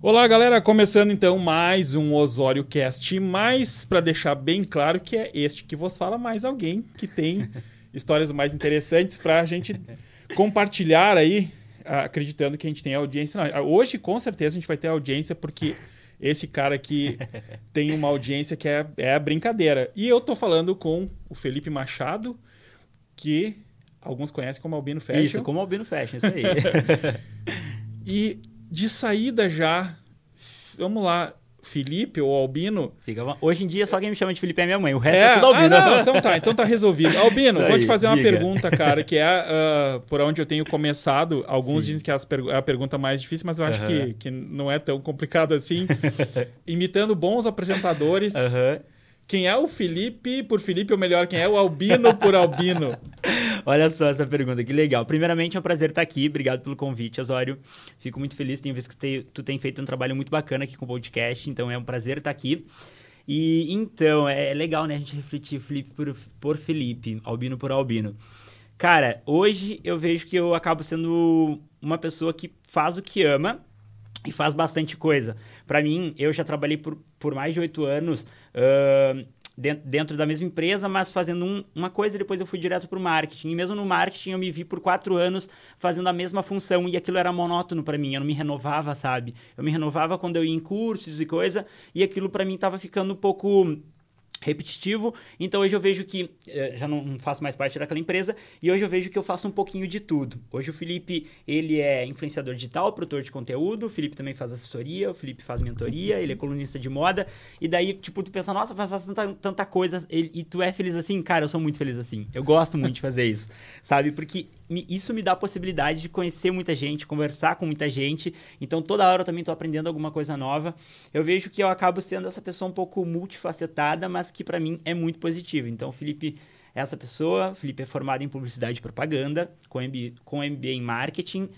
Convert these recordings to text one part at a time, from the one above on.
Olá, galera, começando então mais um Osório Cast, mais para deixar bem claro que é este que vos fala mais alguém que tem histórias mais interessantes para a gente compartilhar aí, acreditando que a gente tem audiência. Não, hoje, com certeza, a gente vai ter audiência porque esse cara aqui tem uma audiência que é, é brincadeira. E eu tô falando com o Felipe Machado, que alguns conhecem como Albino Fashion. Isso, como Albino Fashion, isso aí. e de saída já, vamos lá, Felipe ou Albino. Fica, hoje em dia só quem me chama de Felipe é minha mãe, o resto é, é tudo Albino. Ah, não, então tá, então tá resolvido. Albino, vou te fazer uma pergunta, cara, que é uh, por onde eu tenho começado. Alguns Sim. dizem que é a pergunta mais difícil, mas eu acho que, que não é tão complicado assim. Imitando bons apresentadores. Uhum. Quem é o Felipe por Felipe, ou melhor, quem é o Albino por Albino? Olha só essa pergunta, que legal. Primeiramente, é um prazer estar aqui. Obrigado pelo convite, Osório. Fico muito feliz, tenho visto que tu tem feito um trabalho muito bacana aqui com o podcast, então é um prazer estar aqui. E então, é legal, né, a gente refletir Felipe por, por Felipe, Albino por Albino. Cara, hoje eu vejo que eu acabo sendo uma pessoa que faz o que ama e faz bastante coisa. Para mim, eu já trabalhei por, por mais de oito anos uh, dentro, dentro, da mesma empresa, mas fazendo um, uma coisa e depois eu fui direto para o marketing. E mesmo no marketing eu me vi por quatro anos fazendo a mesma função e aquilo era monótono para mim, eu não me renovava, sabe? Eu me renovava quando eu ia em cursos e coisa e aquilo para mim estava ficando um pouco repetitivo. Então hoje eu vejo que eh, já não faço mais parte daquela empresa e hoje eu vejo que eu faço um pouquinho de tudo. Hoje o Felipe, ele é influenciador digital, produtor de conteúdo, o Felipe também faz assessoria, o Felipe faz mentoria, ele é colunista de moda. E daí, tipo, tu pensa, nossa, faz, faz tanta, tanta coisa e tu é feliz assim? Cara, eu sou muito feliz assim. Eu gosto muito de fazer isso, sabe? Porque isso me dá a possibilidade de conhecer muita gente, conversar com muita gente. Então toda hora eu também estou aprendendo alguma coisa nova. Eu vejo que eu acabo sendo essa pessoa um pouco multifacetada, mas que para mim é muito positivo. Então, o Felipe é essa pessoa. Felipe é formado em publicidade e propaganda, com MBA, com MBA em marketing.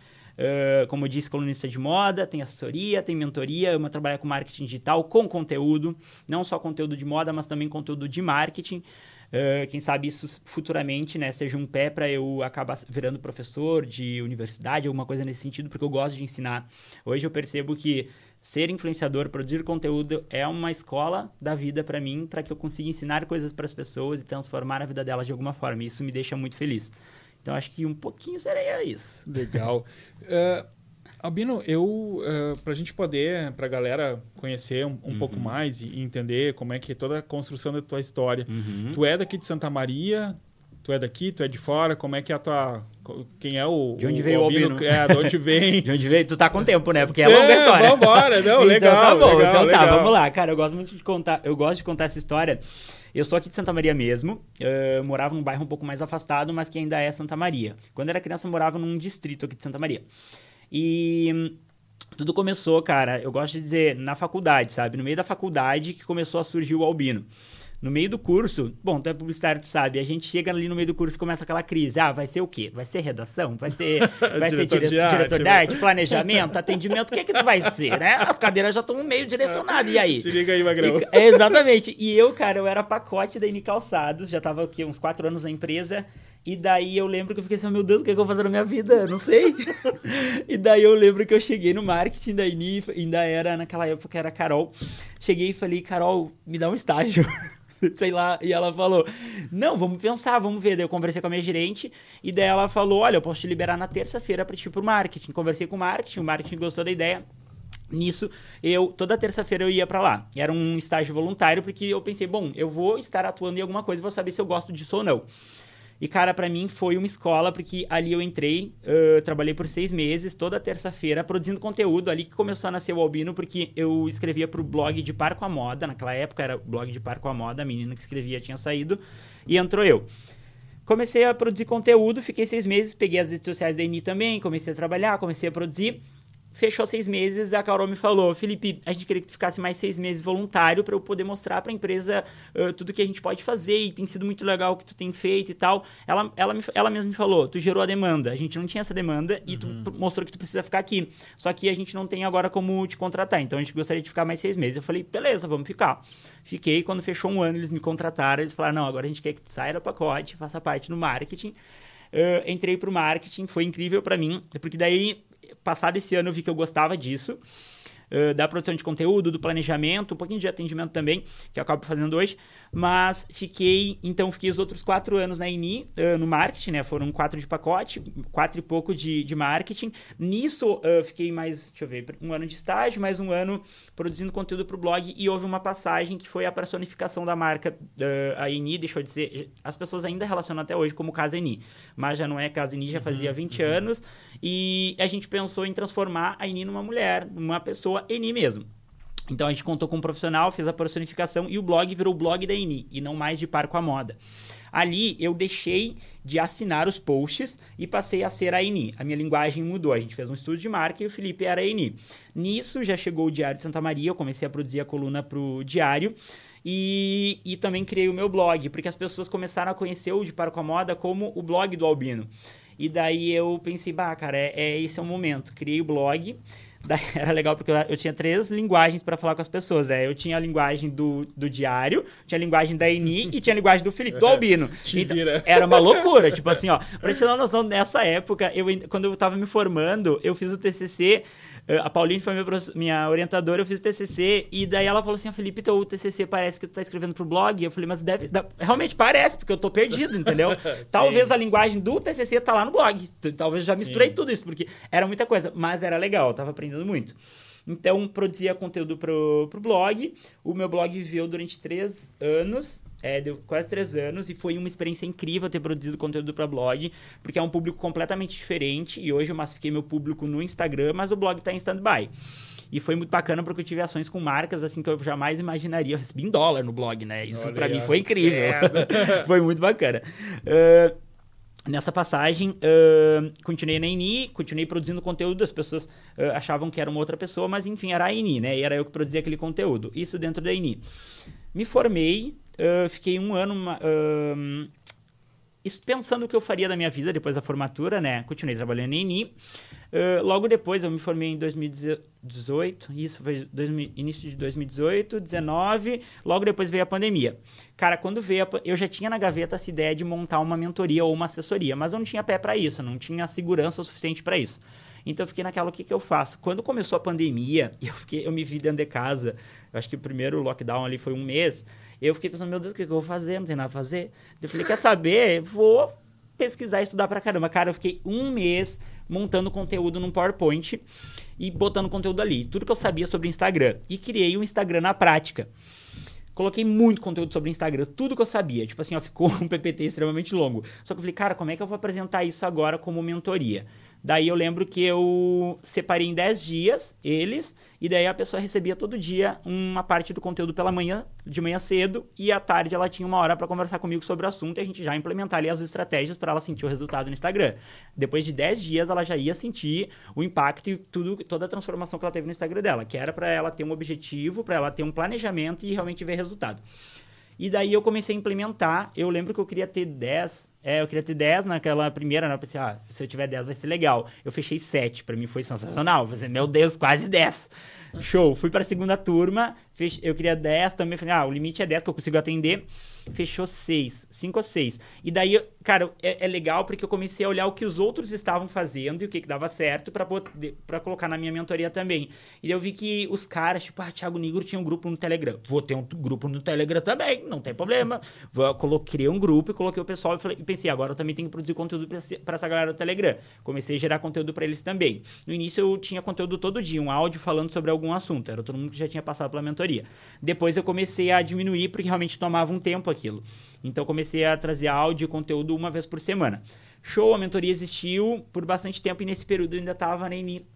Uh, como eu disse, colunista de moda, tem assessoria, tem mentoria, ama trabalhar com marketing digital, com conteúdo, não só conteúdo de moda, mas também conteúdo de marketing. Uh, quem sabe isso futuramente, né, seja um pé para eu acabar virando professor de universidade, alguma coisa nesse sentido, porque eu gosto de ensinar. Hoje eu percebo que ser influenciador, produzir conteúdo é uma escola da vida para mim, para que eu consiga ensinar coisas para as pessoas e transformar a vida delas de alguma forma. Isso me deixa muito feliz. Então acho que um pouquinho seria isso. Legal. uh, Albino, eu uh, eh, para a gente poder, para a galera conhecer um, um uhum. pouco mais e entender como é que é toda a construção da tua história. Uhum. Tu é daqui de Santa Maria, tu é daqui, tu é de fora, como é que é a tua. Quem é o. De onde veio o Albino? É, de onde vem. de onde veio? Tu tá com tempo, né? Porque é, é longa história. Vambora, não, legal. então, tá bom, legal, então legal. tá, vamos lá. Cara, eu gosto muito de contar. Eu gosto de contar essa história. Eu sou aqui de Santa Maria mesmo. Uh, morava num bairro um pouco mais afastado, mas que ainda é Santa Maria. Quando eu era criança, eu morava num distrito aqui de Santa Maria. E tudo começou, cara, eu gosto de dizer, na faculdade, sabe? No meio da faculdade que começou a surgir o albino. No meio do curso, bom, tu é publicitário, tu sabe, a gente chega ali no meio do curso e começa aquela crise. Ah, vai ser o quê? Vai ser redação? Vai ser, vai ser dire... de arte, diretor de arte, planejamento, atendimento? O que é que tu vai ser, né? As cadeiras já estão meio direcionadas, e aí? Se liga aí, Magrão. E, exatamente. E eu, cara, eu era pacote da Ine Calçados, já tava aqui uns quatro anos na empresa, e daí eu lembro que eu fiquei assim, meu Deus, o que, é que eu vou fazer na minha vida? Não sei. e daí eu lembro que eu cheguei no marketing da INI, ainda era naquela época era Carol. Cheguei e falei, Carol, me dá um estágio. sei lá, e ela falou: Não, vamos pensar, vamos ver. Daí eu conversei com a minha gerente, e daí ela falou: Olha, eu posso te liberar na terça-feira para ir pro marketing. Conversei com o marketing, o marketing gostou da ideia. Nisso, eu toda terça-feira eu ia para lá. Era um estágio voluntário, porque eu pensei, bom, eu vou estar atuando em alguma coisa vou saber se eu gosto disso ou não. E, cara, para mim foi uma escola, porque ali eu entrei, uh, trabalhei por seis meses, toda terça-feira, produzindo conteúdo. Ali que começou a nascer o Albino, porque eu escrevia pro blog de Par com a Moda. Naquela época era o blog de Par com a Moda, a menina que escrevia tinha saído. E entrou eu. Comecei a produzir conteúdo, fiquei seis meses, peguei as redes sociais da Eni também, comecei a trabalhar, comecei a produzir fechou seis meses, a Carol me falou, Felipe, a gente queria que tu ficasse mais seis meses voluntário para eu poder mostrar para a empresa uh, tudo que a gente pode fazer e tem sido muito legal o que tu tem feito e tal. Ela, ela, me, ela mesma me falou, tu gerou a demanda, a gente não tinha essa demanda e uhum. tu mostrou que tu precisa ficar aqui. Só que a gente não tem agora como te contratar, então a gente gostaria de ficar mais seis meses. Eu falei, beleza, vamos ficar. Fiquei, quando fechou um ano, eles me contrataram, eles falaram, não, agora a gente quer que tu saia do pacote, faça parte do marketing. Uh, entrei pro marketing, foi incrível para mim, porque daí passado esse ano eu vi que eu gostava disso. uh, da produção de conteúdo, do planejamento, um pouquinho de atendimento também, que eu acabo fazendo hoje. Mas fiquei, então, fiquei os outros quatro anos na INI, uh, no marketing, né? Foram quatro de pacote, quatro e pouco de, de marketing. Nisso, fiquei mais, deixa eu ver, um ano de estágio, mais um ano produzindo conteúdo para o blog e houve uma passagem que foi a personificação da marca a INI, deixou de ser. As pessoas ainda relacionam até hoje como Casa INI, mas já não é Casa INI, já fazia 20 uhum, uhum. anos. E a gente pensou em transformar a INI numa mulher, numa pessoa INI mesmo. Então a gente contou com um profissional, fez a personificação e o blog virou o blog da INI e não mais de par com a moda. Ali eu deixei de assinar os posts e passei a ser a INI. A minha linguagem mudou. A gente fez um estudo de marca e o Felipe era a INI. Nisso já chegou o Diário de Santa Maria, eu comecei a produzir a coluna para o Diário. E, e também criei o meu blog, porque as pessoas começaram a conhecer o De Para com a Moda como o blog do Albino. E daí eu pensei, bah, cara, é, é esse é o momento. Criei o blog. Daí era legal porque eu, eu tinha três linguagens para falar com as pessoas. Né? Eu tinha a linguagem do, do diário, tinha a linguagem da Eni e tinha a linguagem do Felipe, do Albino. Então, era uma loucura. tipo assim, ó, pra te ter uma noção, nessa época, eu, quando eu tava me formando, eu fiz o TCC a Pauline foi minha, minha orientadora, eu fiz TCC, e daí ela falou assim, ah, Felipe, teu TCC parece que tu tá escrevendo pro blog. Eu falei, mas deve, realmente parece, porque eu tô perdido, entendeu? Talvez a linguagem do TCC tá lá no blog. Talvez já misturei Sim. tudo isso, porque era muita coisa, mas era legal, eu tava aprendendo muito. Então, produzia conteúdo pro, pro blog. O meu blog viveu durante três anos. É, deu quase três anos e foi uma experiência incrível ter produzido conteúdo para blog, porque é um público completamente diferente. E hoje eu massifiquei meu público no Instagram, mas o blog está em stand-by. E foi muito bacana porque eu tive ações com marcas assim que eu jamais imaginaria. Eu recebi em dólar no blog, né? Isso para mim foi incrível. foi muito bacana. Uh, Nessa passagem, uh, continuei na INI, continuei produzindo conteúdo, as pessoas uh, achavam que era uma outra pessoa, mas enfim, era a INI, né? E era eu que produzia aquele conteúdo. Isso dentro da INI. Me formei, uh, fiquei um ano uh, pensando o que eu faria da minha vida depois da formatura, né? Continuei trabalhando em INI. Uh, logo depois, eu me formei em 2018, isso foi dois, início de 2018, 19, logo depois veio a pandemia. Cara, quando veio, a, eu já tinha na gaveta essa ideia de montar uma mentoria ou uma assessoria, mas eu não tinha pé para isso, não tinha segurança suficiente para isso. Então eu fiquei naquela, o que, que eu faço? Quando começou a pandemia, eu, fiquei, eu me vi dentro de casa, eu acho que o primeiro lockdown ali foi um mês, eu fiquei pensando, meu Deus, o que, eu vou fazer? Não tem nada a fazer. Eu falei, quer saber? Vou pesquisar e estudar pra caramba. Cara, eu fiquei um mês montando conteúdo num PowerPoint e botando conteúdo ali. Tudo que eu sabia sobre Instagram. E criei um Instagram na prática. Coloquei muito conteúdo sobre Instagram, tudo que eu sabia. Tipo assim, ó, ficou um PPT extremamente longo. Só que eu falei, cara, como é que eu vou apresentar isso agora como mentoria? Daí eu lembro que eu separei em 10 dias eles, e daí a pessoa recebia todo dia uma parte do conteúdo pela manhã, de manhã cedo, e à tarde ela tinha uma hora para conversar comigo sobre o assunto e a gente já implementar ali as estratégias para ela sentir o resultado no Instagram. Depois de 10 dias ela já ia sentir o impacto e tudo, toda a transformação que ela teve no Instagram dela, que era para ela ter um objetivo, para ela ter um planejamento e realmente ver resultado. E daí eu comecei a implementar. Eu lembro que eu queria ter 10. É, eu queria ter 10 naquela primeira, né? Eu pensei, ah, se eu tiver 10 vai ser legal. Eu fechei 7, para mim foi sensacional. Eu pensei, meu Deus, quase 10. Show. Fui para a segunda turma, eu queria 10 também. Falei, ah, o limite é 10 que eu consigo atender. Fechou 6, 5 ou 6. E daí, cara, é, é, legal porque eu comecei a olhar o que os outros estavam fazendo e o que, que dava certo para colocar na minha mentoria também. E eu vi que os caras, tipo, ah, Thiago Negro tinha um grupo no Telegram. Vou ter um grupo no Telegram também, não tem problema. Vou, coloquei um grupo e coloquei o pessoal e, falei, pensei, agora eu também tenho que produzir conteúdo para essa galera do Telegram. Comecei a gerar conteúdo para eles também. No início eu tinha conteúdo todo dia, um áudio falando sobre algum assunto. Era todo mundo que já tinha passado pela mentoria. Depois eu comecei a diminuir porque realmente tomava um tempo aquilo. Então comecei a trazer áudio e conteúdo uma vez por semana. Show, a mentoria existiu por bastante tempo e nesse período eu ainda estava ENI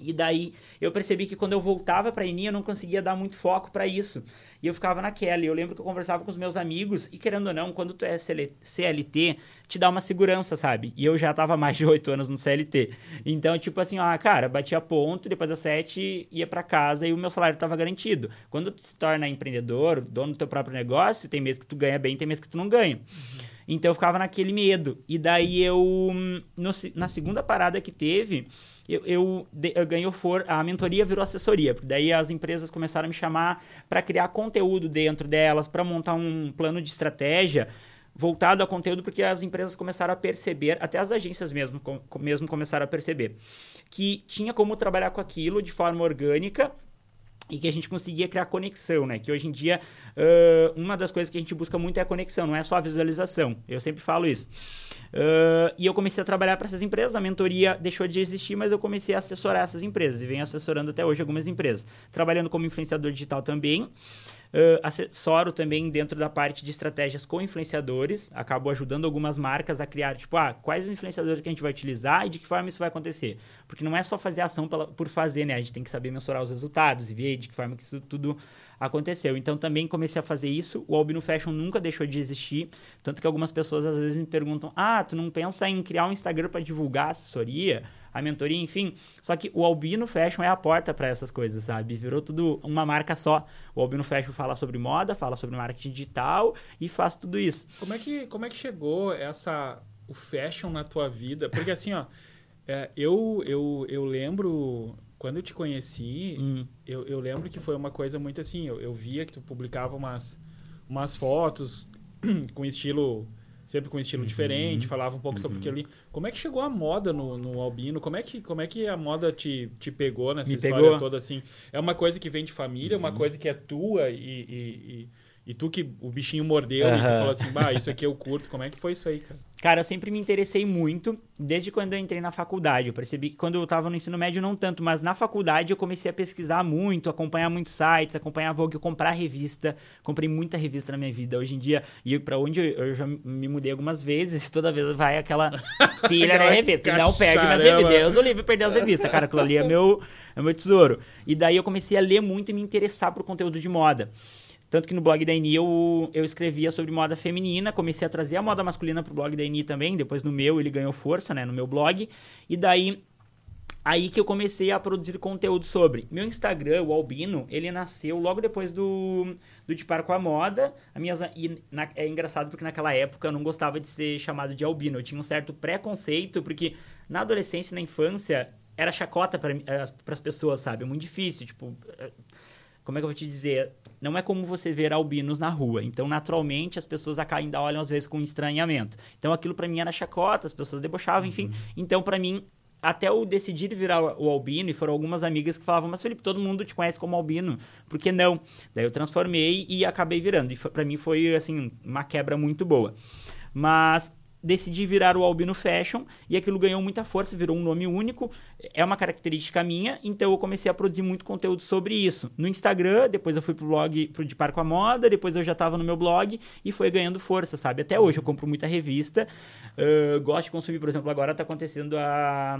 e daí eu percebi que quando eu voltava para a Eni, eu não conseguia dar muito foco para isso. E eu ficava naquela. E eu lembro que eu conversava com os meus amigos, e querendo ou não, quando tu é CLT, te dá uma segurança, sabe? E eu já tava mais de oito anos no CLT. Então, tipo assim, ah, cara, batia ponto, depois das sete ia para casa e o meu salário estava garantido. Quando tu se torna empreendedor, dono do teu próprio negócio, tem mês que tu ganha bem, tem mês que tu não ganha. Uhum. Então eu ficava naquele medo. E daí eu, no, na segunda parada que teve, eu, eu, eu ganhou for a mentoria virou assessoria, porque daí as empresas começaram a me chamar para criar conteúdo dentro delas, para montar um plano de estratégia voltado a conteúdo porque as empresas começaram a perceber, até as agências mesmo, com, mesmo começaram a perceber, que tinha como trabalhar com aquilo de forma orgânica e que a gente conseguia criar conexão, né? Que hoje em dia, uh, uma das coisas que a gente busca muito é a conexão, não é só a visualização. Eu sempre falo isso. Uh, e eu comecei a trabalhar para essas empresas, a mentoria deixou de existir, mas eu comecei a assessorar essas empresas e venho assessorando até hoje algumas empresas. Trabalhando como influenciador digital também. Uh, assessoro também dentro da parte de estratégias com influenciadores, acabo ajudando algumas marcas a criar, tipo, ah, quais os influenciadores que a gente vai utilizar e de que forma isso vai acontecer. Porque não é só fazer ação pela, por fazer, né? A gente tem que saber mensurar os resultados e ver de que forma que isso tudo aconteceu. Então também comecei a fazer isso. O Albino Fashion nunca deixou de existir, tanto que algumas pessoas às vezes me perguntam: "Ah, tu não pensa em criar um Instagram para divulgar a assessoria?" a mentoria, enfim. Só que o Albino Fashion é a porta para essas coisas, sabe? Virou tudo uma marca só. O Albino Fashion fala sobre moda, fala sobre marketing digital e faz tudo isso. Como é que, como é que chegou essa o fashion na tua vida? Porque assim, ó, é, eu, eu, eu lembro quando eu te conheci, hum. eu, eu lembro que foi uma coisa muito assim, eu, eu via que tu publicava umas, umas fotos com estilo sempre com um estilo uhum. diferente, falava um pouco uhum. sobre aquilo ali. Como é que chegou a moda no, no Albino? Como é que, como é que a moda te, te pegou nessa Me história pegou. toda assim? É uma coisa que vem de família, uhum. uma coisa que é tua e, e, e tu que o bichinho mordeu uhum. e tu falou assim, bah, isso aqui eu curto. Como é que foi isso aí, cara? Cara, eu sempre me interessei muito, desde quando eu entrei na faculdade. Eu percebi que quando eu tava no ensino médio não tanto, mas na faculdade eu comecei a pesquisar muito, acompanhar muitos sites, acompanhar Vogue, comprar revista. Comprei muita revista na minha vida. Hoje em dia, e para onde eu já me mudei algumas vezes, toda vez vai aquela pilha na revista. Não perde minhas revistas. Deus o livro perdeu as revistas, cara. Aquilo ali é meu, é meu tesouro. E daí eu comecei a ler muito e me interessar por conteúdo de moda. Tanto que no blog da Eni eu, eu escrevia sobre moda feminina, comecei a trazer a moda masculina pro blog da Eni também, depois no meu ele ganhou força, né, no meu blog. E daí aí que eu comecei a produzir conteúdo sobre. Meu Instagram, o Albino, ele nasceu logo depois do, do De Par com a Moda. A minha, na, é engraçado porque naquela época eu não gostava de ser chamado de Albino. Eu tinha um certo preconceito, porque na adolescência e na infância era chacota para as pessoas, sabe? É muito difícil, tipo... Como é que eu vou te dizer? não é como você ver albinos na rua. Então, naturalmente, as pessoas ainda olham às vezes com estranhamento. Então, aquilo para mim era chacota, as pessoas debochavam, enfim. Uhum. Então, para mim, até eu decidir virar o albino, e foram algumas amigas que falavam, mas Felipe, todo mundo te conhece como albino, por que não? Daí eu transformei e acabei virando. E para mim foi, assim, uma quebra muito boa. Mas decidi virar o Albino Fashion e aquilo ganhou muita força, virou um nome único. É uma característica minha, então eu comecei a produzir muito conteúdo sobre isso. No Instagram, depois eu fui pro blog pro De Par com a Moda, depois eu já estava no meu blog e foi ganhando força, sabe? Até hoje eu compro muita revista, uh, gosto de consumir, por exemplo, agora está acontecendo a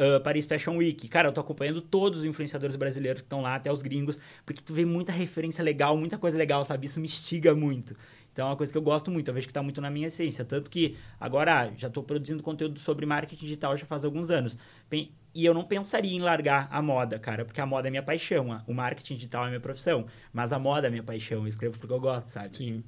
Uh, Paris Fashion Week. Cara, eu tô acompanhando todos os influenciadores brasileiros que estão lá, até os gringos, porque tu vê muita referência legal, muita coisa legal, sabe? Isso me instiga muito. Então é uma coisa que eu gosto muito, eu vejo que está muito na minha essência. Tanto que agora ah, já estou produzindo conteúdo sobre marketing digital já faz alguns anos. E eu não pensaria em largar a moda, cara, porque a moda é minha paixão. O marketing digital é minha profissão. Mas a moda é minha paixão. Eu escrevo porque eu gosto, sabe? Sim.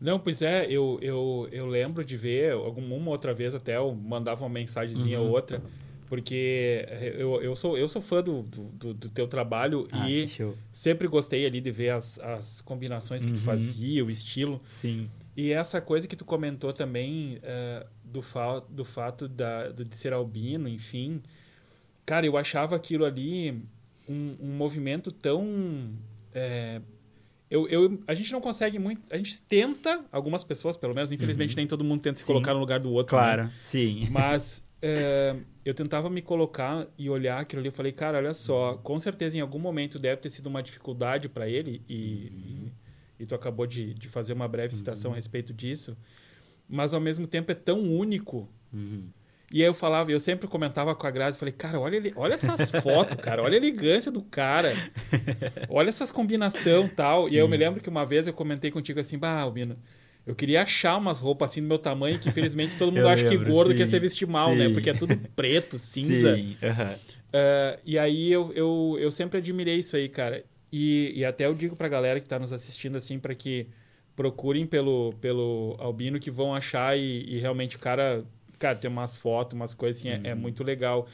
Não, pois é, eu, eu, eu lembro de ver, alguma outra vez até eu mandava uma mensagenzinha uhum. ou outra porque eu, eu, sou, eu sou fã do, do, do teu trabalho ah, e sempre gostei ali de ver as, as combinações que uhum. tu fazia, o estilo. Sim. E essa coisa que tu comentou também uh, do, fa do fato da, do, de ser albino, enfim. Cara, eu achava aquilo ali um, um movimento tão. É, eu, eu, a gente não consegue muito. A gente tenta, algumas pessoas, pelo menos, infelizmente, uhum. nem todo mundo tenta se Sim. colocar no lugar do outro. Né? Claro, né? sim. Mas. É, eu tentava me colocar e olhar aquilo ali. Eu falei, cara, olha só, com certeza em algum momento deve ter sido uma dificuldade para ele e, uhum. e, e, tu acabou de, de fazer uma breve citação uhum. a respeito disso. Mas ao mesmo tempo é tão único. Uhum. E aí eu falava, eu sempre comentava com a Grazi, falei, cara, olha, ele, olha essas fotos, cara, olha a elegância do cara. Olha essas combinação tal. Sim. E aí eu me lembro que uma vez eu comentei contigo assim, bah, Albino, eu queria achar umas roupas assim do meu tamanho, que infelizmente todo mundo acha lembro, que gordo sim, quer se vestir mal, né? sim. né? Porque é tudo preto, cinza. Sim. Uhum. Uh, e aí eu, eu, eu sempre admirei isso aí, cara. E, e até eu digo pra galera que tá nos assistindo, assim, para que procurem pelo, pelo Albino, que vão achar e, e realmente o cara, cara, tem umas fotos, umas coisas assim, uhum. é, é, uhum. muito legal.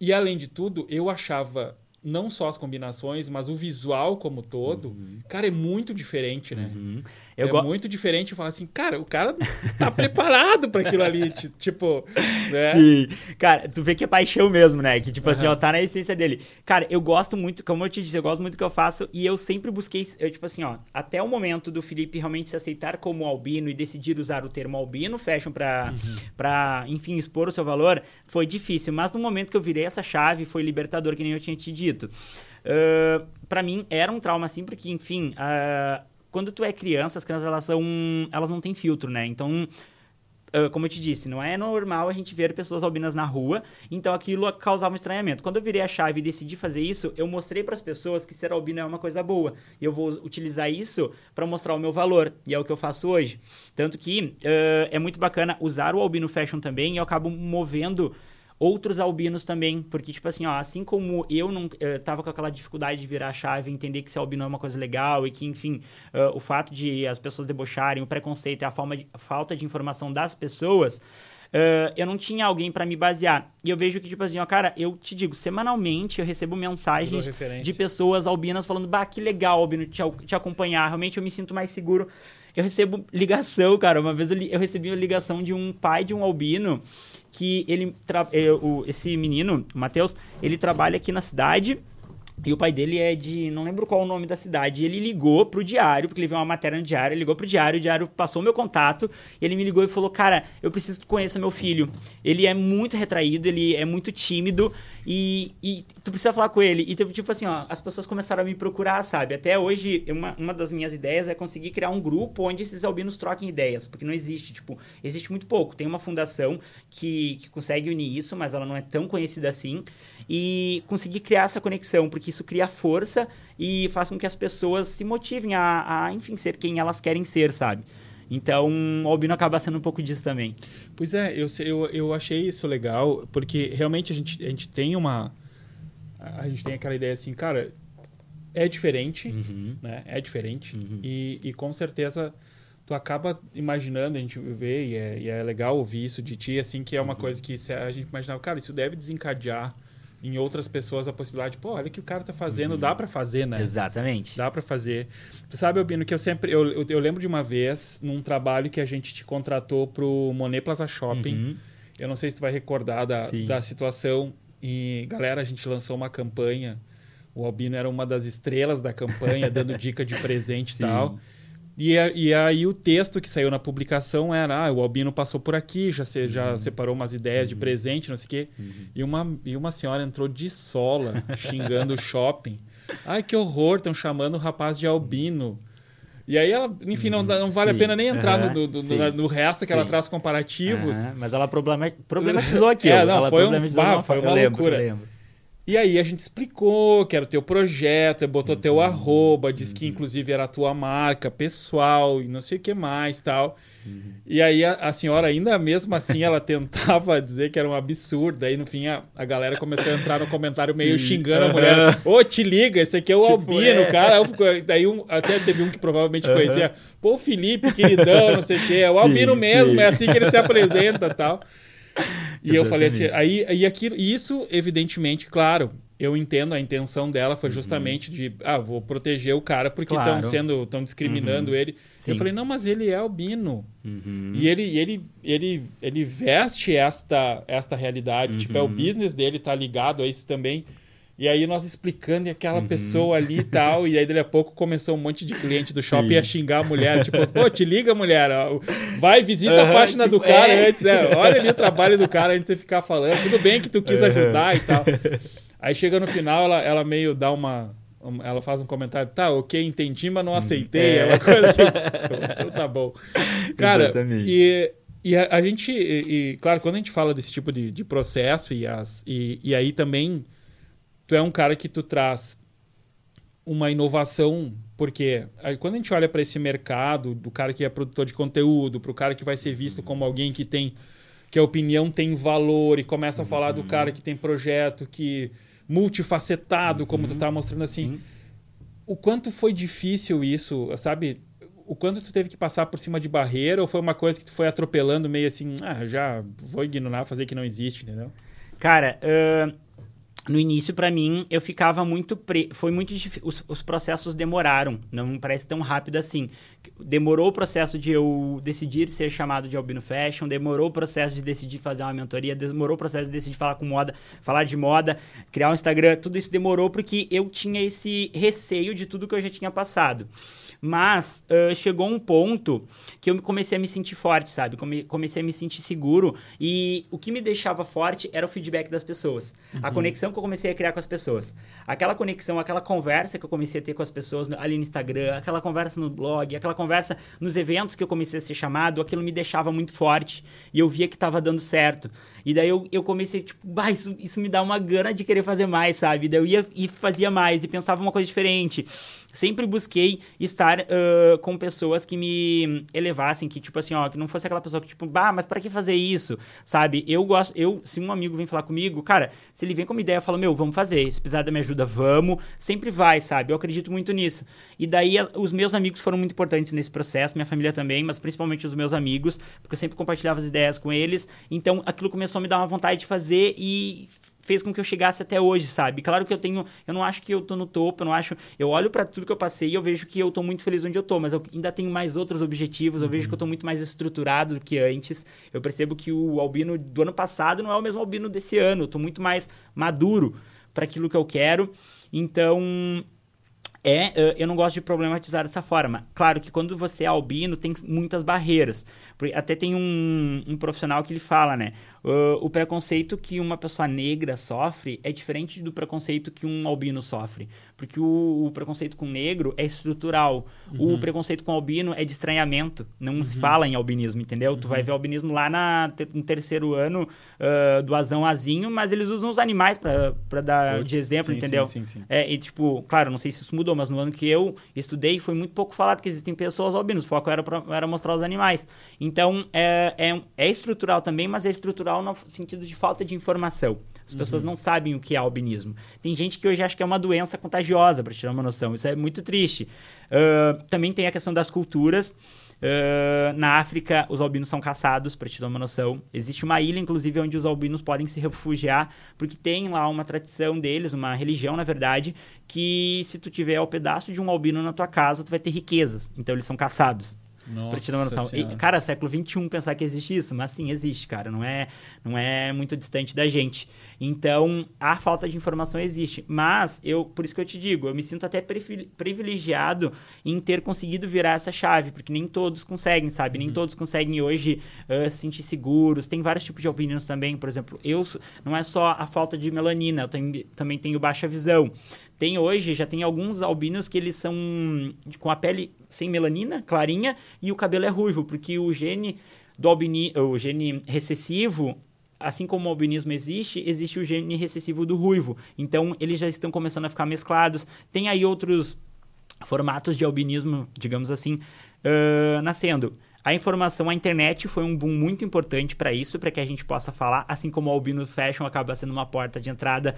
E além de tudo, eu achava não só as combinações, mas o visual como todo, uhum. cara, é muito diferente, né? Uhum. é go... muito diferente falar assim, cara, o cara tá preparado para aquilo ali, tipo, né? Sim. Cara, tu vê que é paixão mesmo, né? Que tipo uhum. assim, ó, tá na essência dele. Cara, eu gosto muito, como eu te disse, eu gosto muito do que eu faço e eu sempre busquei, eu, tipo assim, ó, até o momento do Felipe realmente se aceitar como albino e decidir usar o termo albino fashion para uhum. para enfim, expor o seu valor, foi difícil, mas no momento que eu virei essa chave, foi libertador, que nem eu tinha te dito dito. Uh, para mim era um trauma assim, porque, enfim, uh, quando tu é criança, as crianças elas são. Elas não têm filtro, né? Então. Uh, como eu te disse, não é normal a gente ver pessoas albinas na rua, então aquilo causava um estranhamento. Quando eu virei a chave e decidi fazer isso, eu mostrei para as pessoas que ser albino é uma coisa boa. E eu vou utilizar isso para mostrar o meu valor, e é o que eu faço hoje. Tanto que uh, é muito bacana usar o albino fashion também, e eu acabo movendo outros albinos também, porque, tipo assim, ó, assim como eu não uh, tava com aquela dificuldade de virar a chave, entender que ser albino é uma coisa legal e que, enfim, uh, o fato de as pessoas debocharem, o preconceito e a, forma de, a falta de informação das pessoas, uh, eu não tinha alguém para me basear. E eu vejo que, tipo assim, ó, cara, eu te digo, semanalmente eu recebo mensagens de pessoas albinas falando, bah, que legal, albino, te, te acompanhar, realmente eu me sinto mais seguro. Eu recebo ligação, cara. Uma vez eu, eu recebi uma ligação de um pai de um albino que ele é, o, esse menino, o Matheus, ele trabalha aqui na cidade e o pai dele é de. não lembro qual o nome da cidade. Ele ligou pro diário, porque ele viu uma matéria no diário, ele ligou pro diário, o diário passou o meu contato, ele me ligou e falou: Cara, eu preciso que conheça meu filho. Ele é muito retraído, ele é muito tímido e, e tu precisa falar com ele. E tipo assim, ó, as pessoas começaram a me procurar, sabe? Até hoje, uma, uma das minhas ideias é conseguir criar um grupo onde esses albinos troquem ideias, porque não existe, tipo, existe muito pouco. Tem uma fundação que, que consegue unir isso, mas ela não é tão conhecida assim e conseguir criar essa conexão, porque isso cria força e faz com que as pessoas se motivem a, a enfim, ser quem elas querem ser, sabe? Então, o albino acaba sendo um pouco disso também. Pois é, eu, eu, eu achei isso legal, porque realmente a gente, a gente tem uma. A gente tem aquela ideia assim, cara, é diferente, uhum. né? É diferente. Uhum. E, e com certeza tu acaba imaginando, a gente vê, e é, e é legal ouvir isso de ti, assim, que é uma uhum. coisa que a gente imaginava, cara, isso deve desencadear em outras pessoas a possibilidade, pô, olha o que o cara tá fazendo, uhum. dá para fazer, né? Exatamente. Dá para fazer. Tu sabe, Albino, que eu sempre eu, eu, eu, lembro de uma vez num trabalho que a gente te contratou pro Monet Plaza Shopping. Uhum. Eu não sei se tu vai recordar da, da situação e galera, a gente lançou uma campanha. O Albino era uma das estrelas da campanha, dando dica de presente e tal. E, e aí o texto que saiu na publicação era, ah, o Albino passou por aqui, já, se, já uhum. separou umas ideias de uhum. presente, não sei o quê. Uhum. E, uma, e uma senhora entrou de sola, xingando o shopping. Ai, que horror, estão chamando o rapaz de albino. E aí ela, enfim, não, não vale Sim. a pena nem entrar uhum. no, do, no, no, resto que Sim. ela traz comparativos. Uhum. Mas ela problematizou aqui. É, não, foi, um, bah, foi uma loucura. E aí a gente explicou que era o teu projeto, botou teu uhum. arroba, disse que uhum. inclusive era a tua marca pessoal e não sei o que mais tal. Uhum. E aí a, a, senhora ainda mesmo assim ela tentava dizer que era um absurdo. Aí no fim a, a galera começou a entrar no comentário meio Sim. xingando a mulher. Ô, oh, te liga, esse aqui é o tipo, Albino, é. cara. daí um, até teve um que provavelmente conhecia. Pô, Felipe, queridão, não sei o que. É o sim, Albino mesmo, sim. é assim que ele se apresenta tal. E eu falei assim, aí, aí aquilo, isso, evidentemente, claro, eu entendo a intenção dela foi uhum. justamente uhum. de, ah, vou proteger o cara porque estão claro. sendo, estão discriminando uhum. ele. Sim. Eu falei, não, mas ele é albino. Uhum. E ele, ele, ele, ele veste esta, esta realidade. Tipo, é o uhum. business dele tá ligado a isso também. E aí nós explicando e aquela uhum. pessoa ali e tal, e aí dali a pouco começou um monte de cliente do shopping Sim. a xingar a mulher, tipo, pô, te liga, mulher, vai, visita uhum, a página tipo, do cara é. antes, é, olha ali o trabalho do cara antes de ficar falando, tudo bem que tu quis uhum. ajudar e tal. Aí chega no final, ela, ela meio dá uma, ela faz um comentário, tá, ok, entendi, mas não aceitei, é, uma coisa que, então tá bom. Cara, Exatamente. e... E a, a gente, e, e, claro, quando a gente fala desse tipo de, de processo e, as, e, e aí também tu é um cara que tu traz uma inovação, porque quando a gente olha para esse mercado, do cara que é produtor de conteúdo, para o cara que vai ser visto uhum. como alguém que tem que a opinião tem valor e começa a falar do uhum. cara que tem projeto que multifacetado, como tu tá uhum. mostrando assim. Sim. O quanto foi difícil isso, sabe? O quanto tu teve que passar por cima de barreira ou foi uma coisa que tu foi atropelando meio assim, ah, já vou ignorar, fazer que não existe, entendeu? Cara, uh no início, para mim, eu ficava muito. Pre... Foi muito difícil. Os, os, processos demoraram. Não parece tão rápido assim. Demorou o processo de eu decidir ser chamado de Albino Fashion, demorou o processo de decidir fazer uma mentoria, demorou o processo de decidir falar com moda, falar de moda, criar um Instagram. Tudo isso demorou porque eu tinha esse receio de tudo que eu já tinha passado. Mas uh, chegou um ponto que eu comecei a me sentir forte, sabe? Come comecei a me sentir seguro. E o que me deixava forte era o feedback das pessoas. Uhum. A conexão que eu comecei a criar com as pessoas. Aquela conexão, aquela conversa que eu comecei a ter com as pessoas ali no Instagram, aquela conversa no blog, aquela conversa nos eventos que eu comecei a ser chamado, aquilo me deixava muito forte. E eu via que estava dando certo. E daí eu, eu comecei, tipo, isso, isso me dá uma gana de querer fazer mais, sabe? Daí eu ia e fazia mais e pensava uma coisa diferente sempre busquei estar uh, com pessoas que me elevassem, que tipo assim, ó, que não fosse aquela pessoa que tipo, bah, mas para que fazer isso? Sabe? Eu gosto, eu, se um amigo vem falar comigo, cara, se ele vem com uma ideia, eu falo, meu, vamos fazer, se precisar da minha ajuda, vamos, sempre vai, sabe? Eu acredito muito nisso. E daí os meus amigos foram muito importantes nesse processo, minha família também, mas principalmente os meus amigos, porque eu sempre compartilhava as ideias com eles. Então aquilo começou a me dar uma vontade de fazer e fez com que eu chegasse até hoje, sabe? Claro que eu tenho, eu não acho que eu tô no topo, eu não acho, eu olho para tudo que eu passei e eu vejo que eu tô muito feliz onde eu tô, mas eu ainda tenho mais outros objetivos, eu uhum. vejo que eu tô muito mais estruturado do que antes. Eu percebo que o albino do ano passado não é o mesmo albino desse ano, eu tô muito mais maduro para aquilo que eu quero. Então, é, eu não gosto de problematizar dessa forma. Claro que quando você é albino, tem muitas barreiras. Até tem um, um profissional que ele fala, né? Uh, o preconceito que uma pessoa negra sofre é diferente do preconceito que um albino sofre. Porque o, o preconceito com negro é estrutural. Uhum. O preconceito com albino é de estranhamento. Não uhum. se fala em albinismo, entendeu? Uhum. Tu vai uhum. ver albinismo lá na, no terceiro ano uh, do azão azinho, mas eles usam os animais para dar de exemplo, sim, entendeu? Sim, sim, sim. É, e tipo, claro, não sei se isso mudou, mas no ano que eu estudei foi muito pouco falado que existem pessoas albinos. O foco era, pra, era mostrar os animais. Então, é, é, é estrutural também, mas é estrutural no sentido de falta de informação. As pessoas uhum. não sabem o que é albinismo. Tem gente que hoje acha que é uma doença contagiosa, para te dar uma noção. Isso é muito triste. Uh, também tem a questão das culturas. Uh, na África, os albinos são caçados, para te dar uma noção. Existe uma ilha, inclusive, onde os albinos podem se refugiar, porque tem lá uma tradição deles, uma religião, na verdade, que se tu tiver o um pedaço de um albino na tua casa, tu vai ter riquezas. Então, eles são caçados. Nossa pra te dar uma noção. E, cara, século XXI pensar que existe isso, mas sim, existe, cara. Não é, não é muito distante da gente. Então, a falta de informação existe. Mas, eu, por isso que eu te digo, eu me sinto até privilegiado em ter conseguido virar essa chave, porque nem todos conseguem, sabe? Nem uhum. todos conseguem hoje uh, se sentir seguros. Tem vários tipos de opiniões também. Por exemplo, eu não é só a falta de melanina, eu também tenho baixa visão. Tem hoje, já tem alguns albinos que eles são com a pele sem melanina, clarinha, e o cabelo é ruivo, porque o gene do albini, o gene recessivo, assim como o albinismo existe, existe o gene recessivo do ruivo. Então, eles já estão começando a ficar mesclados. Tem aí outros formatos de albinismo, digamos assim, uh, nascendo. A informação, a internet foi um boom muito importante para isso, para que a gente possa falar, assim como o Albino Fashion acaba sendo uma porta de entrada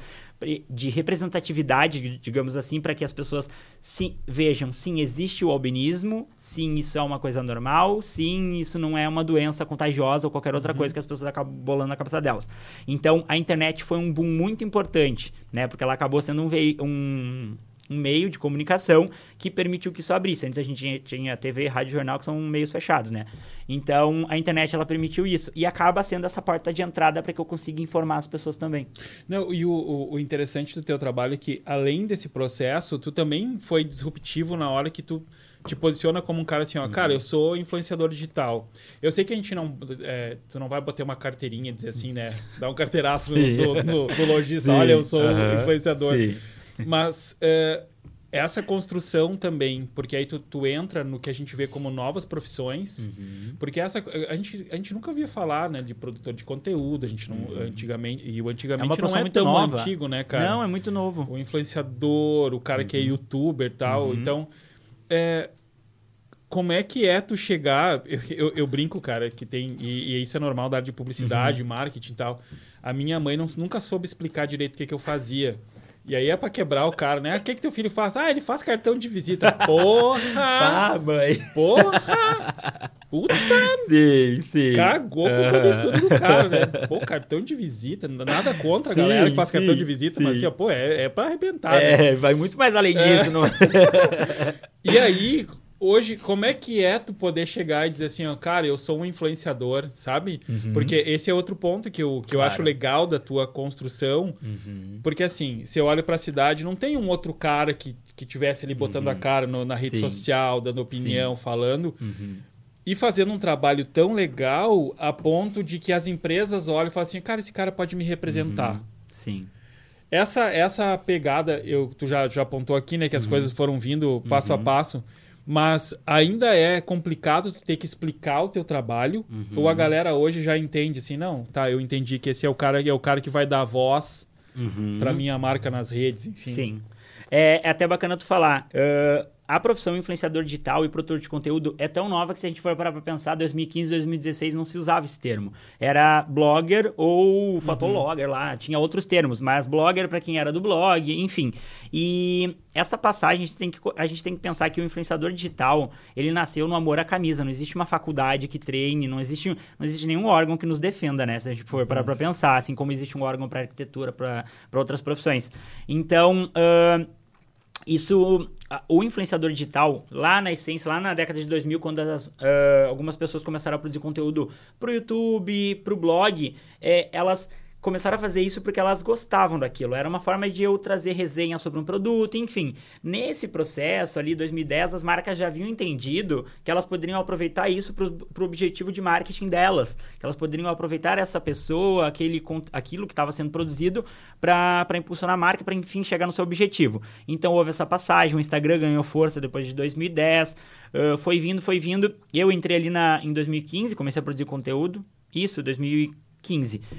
de representatividade, digamos assim, para que as pessoas sim, vejam, sim, existe o albinismo, sim, isso é uma coisa normal, sim, isso não é uma doença contagiosa ou qualquer outra uhum. coisa que as pessoas acabam bolando na cabeça delas. Então, a internet foi um boom muito importante, né? Porque ela acabou sendo um, um um meio de comunicação que permitiu que isso abrisse. Antes a gente tinha, TV, rádio, jornal, que são meios fechados, né? Então, a internet, ela permitiu isso. E acaba sendo essa porta de entrada para que eu consiga informar as pessoas também. Não, e o, o, interessante do teu trabalho é que, além desse processo, tu também foi disruptivo na hora que tu te posiciona como um cara assim, ó, uhum. cara, eu sou influenciador digital. Eu sei que a gente não, é, tu não vai bater uma carteirinha e dizer assim, né, dar um carteiraço no, no, lojista, olha, eu sou uhum. influenciador. Sim. Mas é, essa construção também, porque aí tu, tu entra no que a gente vê como novas profissões, uhum. porque essa a gente, a gente nunca via falar, né, de produtor de conteúdo, a gente não uhum. antigamente e o antigamente é não é tão nova. antigo, né, cara? Não, é muito novo. O influenciador, o cara uhum. que é uhum. youtuber, tal, uhum. então é, como é que é tu chegar? Eu, eu, eu brinco, cara, que tem. E, e, isso é normal da área de publicidade, uhum. marketing e tal. A minha mãe não, nunca soube explicar direito o que, que eu fazia. E aí é pra quebrar o cara, né? O que, que teu filho faz? Ah, ele faz cartão de visita. Porra! Ah, mãe! Porra! Puta, Sim, sim. cagou com todo o estudo do cara, né? Pô, cartão de visita, nada contra a Sim, galera que faz cartão sim, de visita, sim. mas assim, ó, pô, é, é pra arrebentar, né? É, vai muito mais além disso. Não... E aí, hoje, como é que é tu poder chegar e dizer assim, ó, cara, eu sou um influenciador, sabe? Porque esse é outro ponto que eu, que eu Uhum. Claro. acho legal da tua construção. Uhum. Porque assim, se eu olho pra cidade, não tem um outro cara que, que tivesse ali botando a cara no- na rede Uhum. Sim. social, dando opinião, falando. Uhum. E fazendo um trabalho tão legal a ponto de que as empresas olham e falam assim, cara, esse cara pode me representar. Uhum. Sim. Essa, essa pegada, eu, tu já, já apontou aqui, né, que Uhum. as coisas foram vindo passo a passo, mas ainda é complicado tu ter que explicar o teu trabalho, Uhum. ou a galera hoje já entende assim, não, tá, eu entendi que esse é o cara, é o cara que vai dar voz Uhum. pra minha marca nas redes, enfim. Sim. É, é até bacana tu falar. ah, a profissão influenciador digital e produtor de conteúdo é tão nova que se a gente for parar pra pensar, 2015, 2016 não se usava esse termo. Era blogger ou fotologger lá, tinha outros termos, mas blogger para quem era do blog, enfim. E essa passagem a gente, tem que, a gente tem que pensar que o influenciador digital, ele nasceu no amor à camisa, não existe uma faculdade que treine, não existe, não existe nenhum órgão que nos defenda, né? Se a gente for parar pra pensar, assim como existe um órgão para arquitetura, para outras profissões. Então, ah, isso o influenciador digital lá na essência lá na década de 2000 quando as, ah, algumas pessoas começaram a produzir conteúdo pro YouTube pro blog é, elas começaram a fazer isso porque elas gostavam daquilo. Era uma forma de eu trazer resenha sobre um produto enfim. Nesse processo ali 2010 as marcas já haviam entendido que elas poderiam aproveitar isso para o objetivo de marketing delas. Que elas poderiam aproveitar essa pessoa aquele aquilo que estava sendo produzido para impulsionar a marca para enfim chegar no seu objetivo. Então houve essa passagem o Instagram ganhou força depois de 2010 ah, foi vindo foi vindo. Eu entrei ali na em 2015 comecei a produzir conteúdo. Isso 2015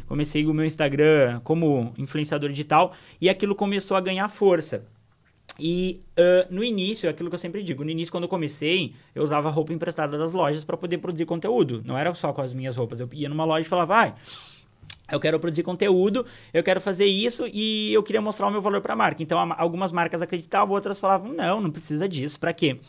comecei o meu Instagram como influenciador digital e aquilo começou a ganhar força e ah, no início, aquilo que eu sempre digo, no início, quando eu comecei, eu usava roupa emprestada das lojas para poder produzir conteúdo. Não era só com as minhas roupas. Eu ia numa loja e falava, vai. Eu quero produzir conteúdo, eu quero fazer isso e eu queria mostrar o meu valor para a marca. Então, algumas marcas acreditavam, outras falavam, não, não precisa disso, para quê?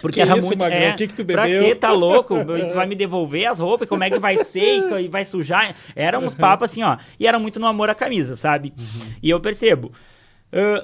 Porque Que era isso, muito. Magrão? É, que que tu pra bebeu? quê? Tá louco? Tu vai me devolver as roupas? Como é que vai ser? E vai sujar? Eram uns papos assim, ó. E era muito no amor à camisa, sabe? E eu percebo.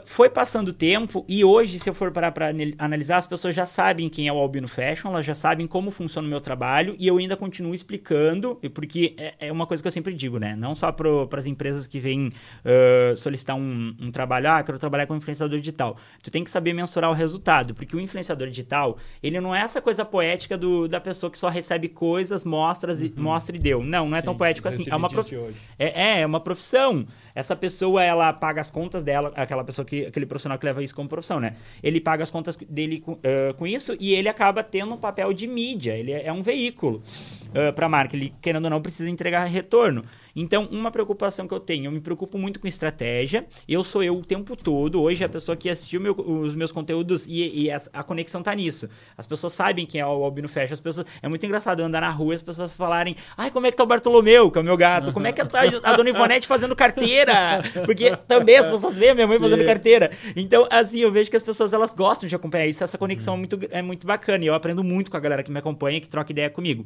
Foi passando o tempo e hoje, se eu for parar para analisar, as pessoas já sabem quem é o Albino Fashion, elas já sabem como funciona o meu trabalho e eu ainda continuo explicando, e porque é, é uma coisa que eu sempre digo, né? Não só para as empresas que vêm ah, solicitar um, um trabalho, ah, quero trabalhar com influenciador digital. Tu tem que saber mensurar o resultado, porque o influenciador digital, ele não é essa coisa poética do, da pessoa que só recebe coisas, mostras e, mostra e deu. Não, não é tão Sim, poético os assim. É uma, prof... É, é, é uma profissão. Essa pessoa, ela paga as contas dela, aquela pessoa que, aquele profissional que leva isso como profissão, né? Ele paga as contas dele com, ah, com isso e ele acaba tendo um papel de mídia. Ele é, é um veículo uh, para a marca. Ele, querendo ou não, precisa entregar retorno. Então, uma preocupação que eu tenho, eu me preocupo muito com estratégia. Eu sou eu o tempo todo. Hoje, a pessoa que assistiu meu- os meus conteúdos e, e as- a conexão tá nisso. As pessoas sabem quem é o Albino Fashion. As pessoas, é muito engraçado andar na rua e as pessoas falarem: ai, como é que tá o Bartolomeu, que é o meu gato? Como é que tá a dona Ivonete fazendo carteira? Porque também as pessoas veem a minha mãe fazendo Sim. carteira. Então, assim, eu vejo que as pessoas elas gostam de acompanhar isso. Essa conexão Uhum. é, muito, é muito bacana. E eu aprendo muito com a galera que me acompanha, que troca ideia comigo.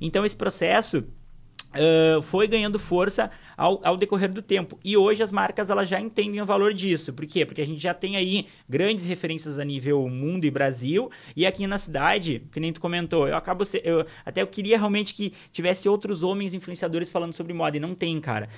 Então, esse processo. Ah, foi ganhando força ao, ao decorrer do tempo. E hoje as marcas elas já entendem o valor disso. Por quê? Porque a gente já tem aí grandes referências a nível mundo e Brasil. E aqui na cidade, que nem tu comentou, eu acabo se- eu, até eu queria realmente que tivesse outros homens influenciadores falando sobre moda. E não tem, cara.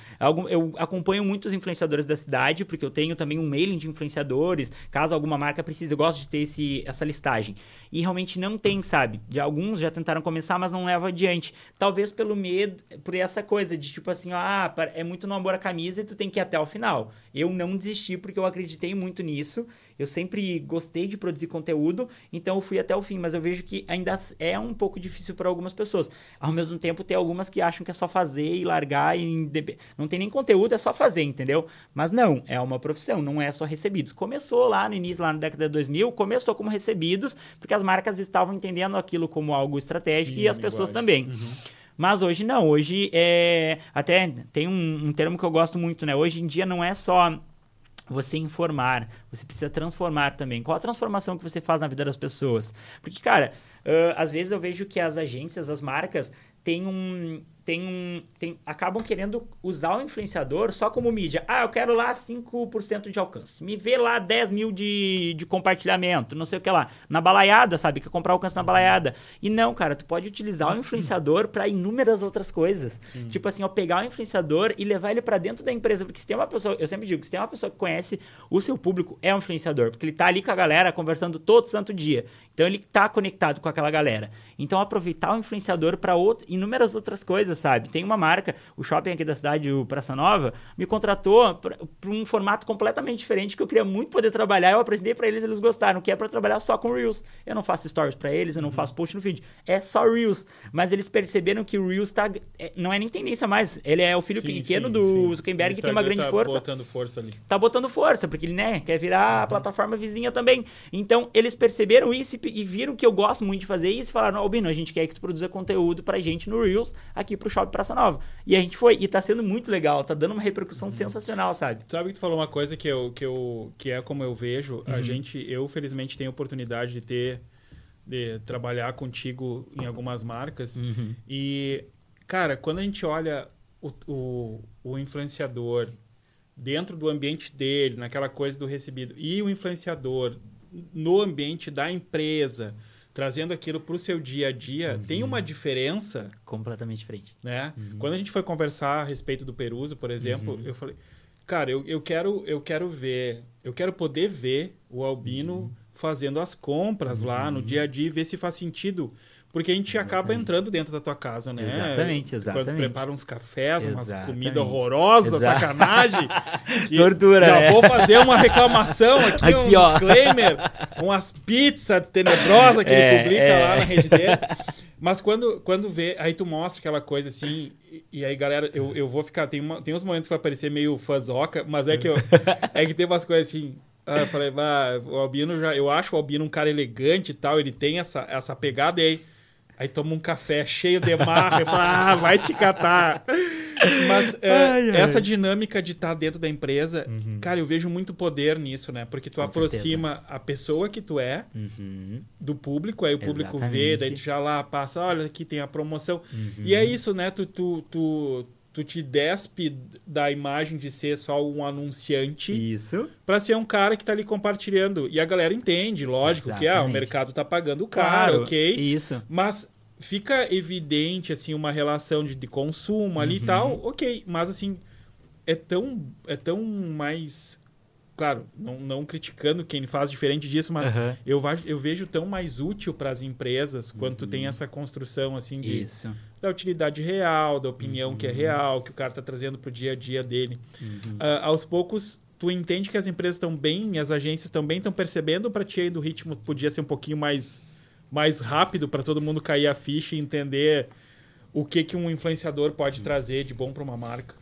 Eu acompanho muitos influenciadores da cidade, porque eu tenho também um mailing de influenciadores. Caso alguma marca precise, eu gosto de ter esse, essa listagem. E realmente não tem, sabe? De alguns já tentaram começar, mas não leva adiante. Talvez pelo medo, por essa coisa de tipo assim, ah, é muito no amor à camisa e tu tem que ir até o final. Eu não desisti porque eu acreditei muito nisso. Eu sempre gostei de produzir conteúdo, então eu fui até o fim, mas eu vejo que ainda é um pouco difícil para algumas pessoas. Ao mesmo tempo, tem algumas que acham que é só fazer e largar e não tem nem conteúdo, é só fazer, entendeu? Mas não, é uma profissão, não é só recebidos. Começou lá no início, lá na década de 2000, começou como recebidos, porque as marcas estavam entendendo aquilo como algo estratégico Sim, e as pessoas também. Mas hoje não, hoje é. Até tem um, um termo que eu gosto muito, né? Hoje em dia não é só você informar, você precisa transformar também. Qual a transformação que você faz na vida das pessoas? Porque, cara, uh, às vezes eu vejo que as agências, as marcas, têm um, tem um, tem, acabam querendo usar o influenciador só como mídia. Ah, eu quero lá 5% de alcance. Me vê lá 10 mil de, de compartilhamento, não sei o que lá. Na balaiada, sabe? Quer comprar alcance na balaiada. E não, cara, tu pode utilizar o influenciador para inúmeras outras coisas. Sim. Tipo assim, ó, pegar o influenciador e levar ele para dentro da empresa. Porque se tem uma pessoa, eu sempre digo, se tem uma pessoa que conhece o seu público, é um influenciador. Porque ele tá ali com a galera conversando todo santo dia. Então ele tá conectado com aquela galera. Então aproveitar o influenciador para inúmeras outras coisas sabe? Tem uma marca, o shopping aqui da cidade, o Praça Nova, me contratou para um formato completamente diferente que eu queria muito poder trabalhar. Eu apresentei para eles, eles gostaram, que é para trabalhar só com Reels. Eu não faço stories para eles, eu não uhum. faço post no feed. É só Reels. Mas eles perceberam que o Reels tá, é, não é nem tendência mais. Ele é o filho sim, pequeno sim, do sim. Zuckerberg, que tem uma grande tá força. Tá botando força ali. Tá botando força, porque ele né, quer virar uhum. a plataforma vizinha também. Então, eles perceberam isso e, viram que eu gosto muito de fazer isso e falaram, Albino, a gente quer que tu produza conteúdo pra gente no Reels aqui pro Shopping Praça Nova. E a gente foi. E tá sendo muito legal, tá dando uma repercussão uhum. sensacional, sabe? Sabe que tu falou uma coisa que, eu, que, eu, que é como eu vejo. Uhum. A gente, eu felizmente tenho oportunidade de ter. de trabalhar contigo em algumas marcas. Uhum. E, cara, quando a gente olha o, o, o influenciador dentro do ambiente dele, naquela coisa do recebido, e o influenciador no ambiente da empresa trazendo aquilo para o seu dia a dia, uhum. tem uma diferença. Completamente diferente. Né? Uhum. Quando a gente foi conversar a respeito do Peruso, por exemplo, uhum. eu falei, cara, eu, eu, quero, eu quero ver, eu quero poder ver o Albino uhum. fazendo as compras lá no uhum. dia a dia e ver se faz sentido porque a gente exatamente. acaba entrando dentro da tua casa, né? Exatamente, exatamente. Quando prepara uns cafés, exatamente. umas comidas horrorosas, sacanagem. Tortura, Já né? vou fazer uma reclamação aqui, aqui um ó. disclaimer. umas pizzas tenebrosas que é, ele publica é. lá na rede dele. Mas quando, quando vê, aí tu mostra aquela coisa assim, e, e aí, galera, eu, eu vou ficar. Tem, uma, tem uns momentos que vai parecer meio fãzoca, mas é que, eu, é que tem umas coisas assim. Ah, eu falei, ah, o Albino já. Eu acho o Albino um cara elegante e tal, ele tem essa, essa pegada, e aí Aí toma um café cheio de marra e fala, ah, vai te catar. Mas é, ai, essa dinâmica de estar tá dentro da empresa, uhum. cara, eu vejo muito poder nisso, né? Porque tu Com aproxima certeza. a pessoa que tu é uhum. do público, aí o público Exatamente. vê, daí tu já lá passa, olha, aqui tem a promoção. Uhum. E é isso, né? Tu, tu, tu, tu te despe da imagem de ser só um anunciante. Isso. Para ser um cara que tá ali compartilhando. E a galera entende, lógico, Exatamente. que ah, o mercado tá pagando caro, claro, ok. Isso. Mas fica evidente, assim, uma relação de, de consumo ali e uhum. tal, ok. Mas, assim, é tão, é tão mais claro, não, não, criticando quem faz diferente disso, mas uhum. eu, eu vejo tão mais útil para as empresas quando uhum. tu tem essa construção assim de Isso. Da utilidade real, da opinião uhum. que é uhum. real, que o cara está trazendo para o dia a dia dele. Uh, aos poucos tu entende que as empresas estão bem, as agências também estão percebendo para ti aí do ritmo podia ser um pouquinho mais mais rápido para todo mundo cair a ficha e entender o que que um influenciador pode trazer de bom para uma marca.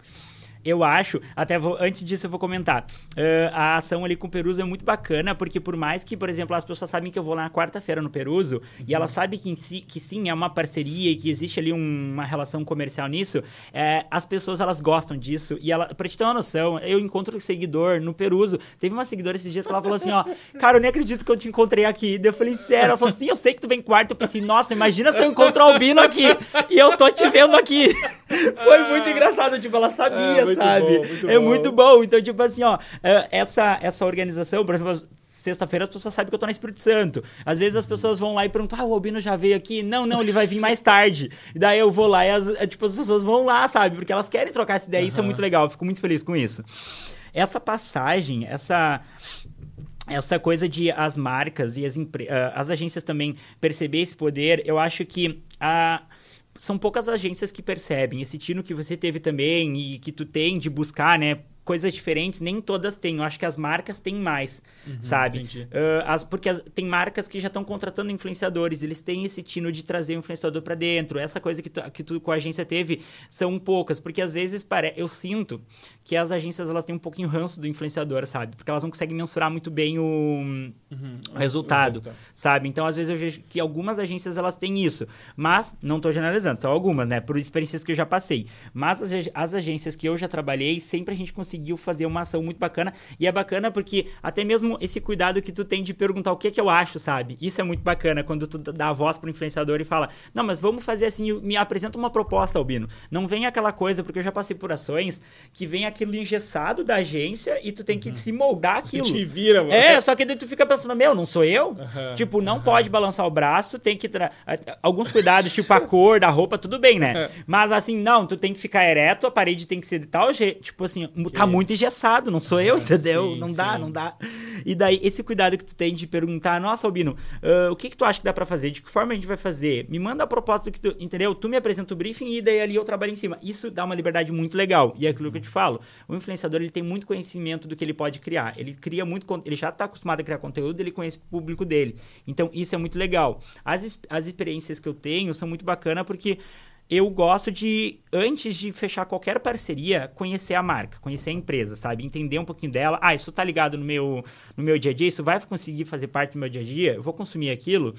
Eu acho, até vou, antes disso eu vou comentar. Uh, a ação ali com o Peruso é muito bacana, porque por mais que, por exemplo, as pessoas sabem que eu vou lá na quarta-feira no Peruso, uhum. e elas sabem que, si, que sim, é uma parceria e que existe ali um, uma relação comercial nisso, é, as pessoas elas gostam disso. E ela, pra te ter uma noção, eu encontro um seguidor no Peruso. Teve uma seguidora esses dias que ela falou assim: ó, cara, eu nem acredito que eu te encontrei aqui. Daí eu falei, sério? Ela falou assim: eu sei que tu vem quarto. Eu pensei, nossa, imagina se eu encontro o Albino aqui e eu tô te vendo aqui. Foi muito engraçado, tipo, ela sabia, é, sabe? Bom, muito é bom. muito bom. Então, tipo assim, ó, é, essa, essa organização, por exemplo, sexta-feira as pessoas sabem que eu tô no Espírito Santo. Às vezes as uhum. pessoas vão lá e perguntam: ah, o Albino já veio aqui? Não, não, ele vai vir mais tarde. E daí eu vou lá e as, é, tipo, as pessoas vão lá, sabe? Porque elas querem trocar essa ideia. Uhum. Isso é muito legal, eu fico muito feliz com isso. Essa passagem, essa essa coisa de as marcas e as, uh, as agências também perceber esse poder, eu acho que a são poucas agências que percebem. Esse tino que você teve também e que tu tem de buscar, né? Coisas diferentes, nem todas têm. Eu acho que as marcas têm mais, uhum, sabe? Uh, as, porque as, tem marcas que já estão contratando influenciadores, eles têm esse tino de trazer o influenciador para dentro. Essa coisa que tu, que tu com a agência teve são poucas, porque às vezes pare... eu sinto que as agências elas têm um pouquinho ranço do influenciador, sabe? Porque elas não conseguem mensurar muito bem o Uhum. resultado, sabe? Então, às vezes eu vejo que algumas agências elas têm isso, mas não estou generalizando, são algumas, né? Por experiências que eu já passei. Mas as, as, agências que eu já trabalhei, sempre a gente conseguiu fazer uma ação muito bacana e é bacana porque até mesmo esse cuidado que tu tem de perguntar o que é que eu acho, sabe? Isso é muito bacana quando tu dá a voz pro influenciador e fala: "Não, mas vamos fazer assim, me apresenta uma proposta, Albino". Não vem aquela coisa porque eu já passei por ações que vem aquilo engessado da agência e tu tem que uhum. se moldar aquilo. Te vira, mano. É, só que daí tu fica pensando meu, não sou eu? Uhum, tipo, não uhum. pode balançar o braço, tem que. Tra... Alguns cuidados, tipo a cor da roupa, tudo bem, né? É. Mas assim, não, tu tem que ficar ereto, a parede tem que ser de tal jeito. Tipo assim, que... tá muito engessado, não sou eu, entendeu? Sim, não dá, sim. não dá. E daí, esse cuidado que tu tem de perguntar, nossa, Albino, uh, o que, que tu acha que dá pra fazer? De que forma a gente vai fazer? Me manda a proposta do que tu. Entendeu? Tu me apresenta o briefing e daí ali eu trabalho em cima. Isso dá uma liberdade muito legal. E é aquilo que eu te falo. O influenciador ele tem muito conhecimento do que ele pode criar. Ele cria muito. Ele já tá acostumado a criar conteúdo, ele conhece o público dele. Então, isso é muito legal. As, as experiências que eu tenho são muito bacanas porque eu gosto de, antes de fechar qualquer parceria, conhecer a marca, conhecer a empresa, sabe? Entender um pouquinho dela. Ah, isso tá ligado no meu, no meu dia a dia? Isso vai conseguir fazer parte do meu dia a dia? Eu vou consumir aquilo?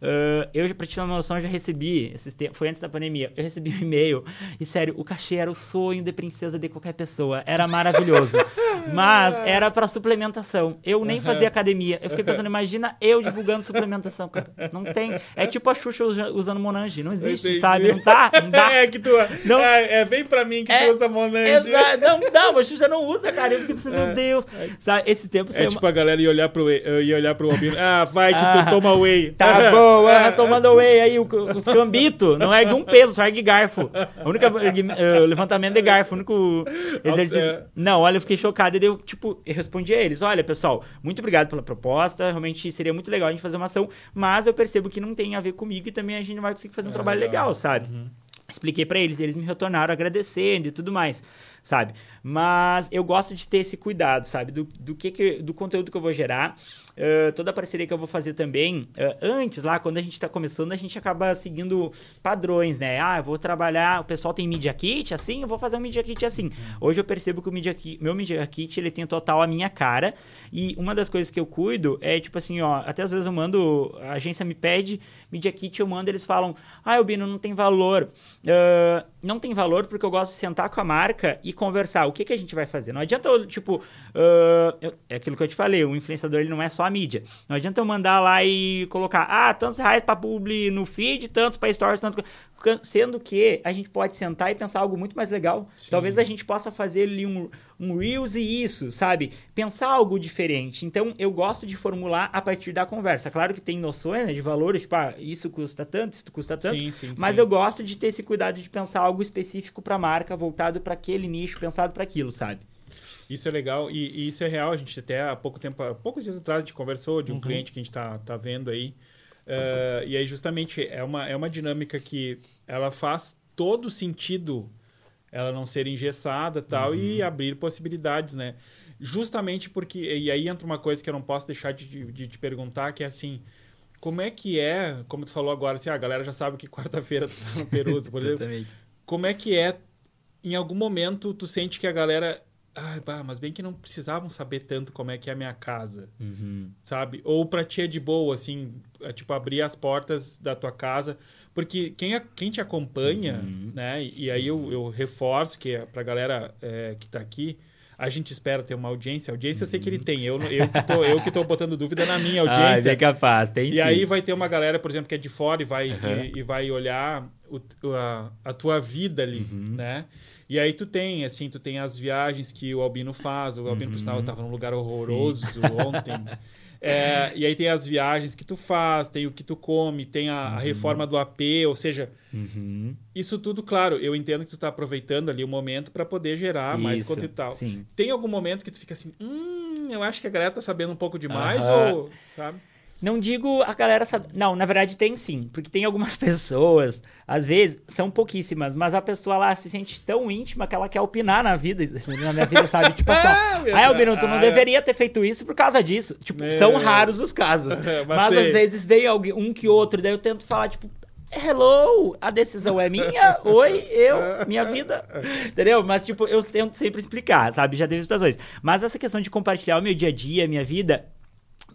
Uh, eu, pra te ter uma noção, já recebi, foi antes da pandemia, eu recebi um e-mail, e sério, o cachê era o sonho de princesa de qualquer pessoa, era maravilhoso. mas era para suplementação. Eu nem fazia academia. Eu fiquei pensando, imagina eu divulgando suplementação, cara. Não tem. É tipo a Xuxa usando Monange, não existe, sabe? Não dá, não dá. É que tu. Não, é, é bem pra mim que é, tu usa Monange. Exato, não, não, a Xuxa não usa, cara. Eu fiquei pensando, é, meu Deus. Sabe, esse tempo. É tipo uma... a galera ia olhar pro, ia olhar pro Albino. Ah, vai que ah, tu toma whey. Tá bom boa, tomando whey aí, os cambitos. Não ergue um peso, só ergue garfo. O único uh, levantamento de garfo, o único exercício. É. Não, olha, eu fiquei chocado. E eu, tipo, eu respondi a eles: olha, pessoal, muito obrigado pela proposta. Realmente seria muito legal a gente fazer uma ação, mas eu percebo que não tem a ver comigo e também a gente não vai conseguir fazer um é, trabalho legal, sabe? Uhum. Expliquei para eles, eles me retornaram agradecendo e tudo mais, sabe? Mas eu gosto de ter esse cuidado, sabe? Do, do, que, que do conteúdo que eu vou gerar uh, toda a parceria que eu vou fazer também, uh, antes lá, quando a gente está começando, a gente acaba seguindo padrões, né? Ah, eu vou trabalhar, o pessoal tem Media Kit assim, eu vou fazer um Media Kit assim. Hoje eu percebo que o Media Kit, meu Media Kit, ele tem total a minha cara, e uma das coisas que eu cuido é, tipo assim, ó, até às vezes eu mando, a agência me pede Media Kit, eu mando, eles falam, ah, Albino, não tem valor. Uh, não tem valor porque eu gosto de sentar com a marca e conversar. O que, que a gente vai fazer? Não adianta eu, tipo, uh, eu, é aquilo que eu te falei, o influenciador ele não é só a mídia. Não adianta eu mandar lá e colocar, ah, tantos reais para publi no feed, tantos para stories, tanto sendo que a gente pode sentar e pensar algo muito mais legal. Sim. Talvez a gente possa fazer ali um, um Reels e isso, sabe? Pensar algo diferente. Então, eu gosto de formular a partir da conversa. Claro que tem noções né, de valores, tipo, ah, isso custa tanto, isso custa tanto. Sim, sim, mas eu gosto de ter esse cuidado de pensar algo específico para a marca, voltado para aquele nicho, pensado para aquilo, sabe? Isso é legal e, e, isso é real. A gente até há pouco tempo, há poucos dias atrás, a gente conversou de um uhum. cliente que a gente está tá vendo aí. Uh, e aí, justamente, é uma, é uma dinâmica que ela faz todo sentido ela não ser engessada tal, uhum. e abrir possibilidades, né? Justamente porque... E aí entra uma coisa que eu não posso deixar de, de, te perguntar, que é assim... Como é que é, como tu falou agora, assim, ah, a galera já sabe que quarta-feira tu tá no Peruso, por exemplo. Exatamente. Como é que é, em algum momento, tu sente que a galera ah, bah, mas bem que não precisavam saber tanto como é que é a minha casa, uhum. sabe? Ou pra ti é de boa, assim, é, tipo, abrir as portas da tua casa. Porque quem, quem te acompanha, uhum. né? E aí eu, eu reforço que é pra galera é, que tá aqui, a gente espera ter uma audiência. audiência eu sei que ele tem. Eu, eu, que, tô, eu que tô botando dúvida na minha audiência. Ah, é capaz, tem E sim. aí vai ter uma galera, por exemplo, que é de fora e vai, uhum. e, e, vai olhar o, a, a tua vida ali, uhum. né? E aí tu tem, assim, tu tem as viagens que o Albino faz. O Albino, uhum. por sinal, estava num lugar horroroso Sim. ontem. É, e aí tem as viagens que tu faz, tem o que tu come, tem a, uhum. a reforma do AP, ou seja, uhum. isso tudo, claro, eu entendo que tu tá aproveitando ali o momento para poder gerar isso, mais conteúdo e tal. Sim. Tem algum momento que tu fica assim, hum, eu acho que a galera tá sabendo um pouco demais, ou, sabe? Não digo a galera sabe. Não, na verdade tem sim. Porque tem algumas pessoas, às vezes, são pouquíssimas, mas a pessoa lá se sente tão íntima que ela quer opinar na vida, na minha vida, sabe? Tipo assim, ah, Albino, tu não ah, deveria ter feito isso por causa disso. Tipo, meu são raros os casos. mas, mas às vezes veio alguém, um que outro, daí eu tento falar, tipo, hello, a decisão é minha, oi, eu, minha vida, entendeu? Mas, tipo, eu tento sempre explicar, sabe? Já teve situações. Mas essa questão de compartilhar o meu dia a dia, minha vida,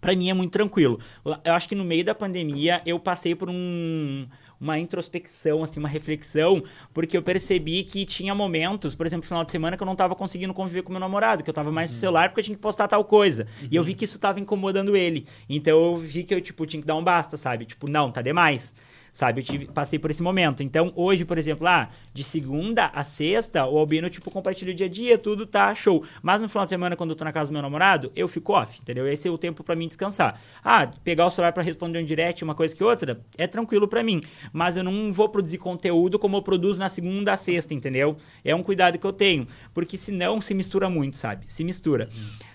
Pra mim é muito tranquilo. Eu acho que no meio da pandemia eu passei por um uma introspecção, assim, uma reflexão, porque eu percebi que tinha momentos, por exemplo, no final de semana, que eu não estava conseguindo conviver com meu namorado, que eu estava mais no uhum. celular porque eu tinha que postar tal coisa. Uhum. E eu vi que isso estava incomodando ele. Então eu vi que eu, tipo, tinha que dar um basta, sabe? Tipo, não, tá demais sabe? Eu tive, passei por esse momento. Então, hoje, por exemplo, lá, ah, de segunda a sexta, o Albino, tipo, compartilha o dia a dia, tudo tá show. Mas no final de semana, quando eu tô na casa do meu namorado, eu fico off, entendeu? Esse é o tempo para mim descansar. Ah, pegar o celular para responder um direct, uma coisa que outra, é tranquilo para mim. Mas eu não vou produzir conteúdo como eu produzo na segunda a sexta, entendeu? É um cuidado que eu tenho. Porque senão se mistura muito, sabe? Se mistura. Uhum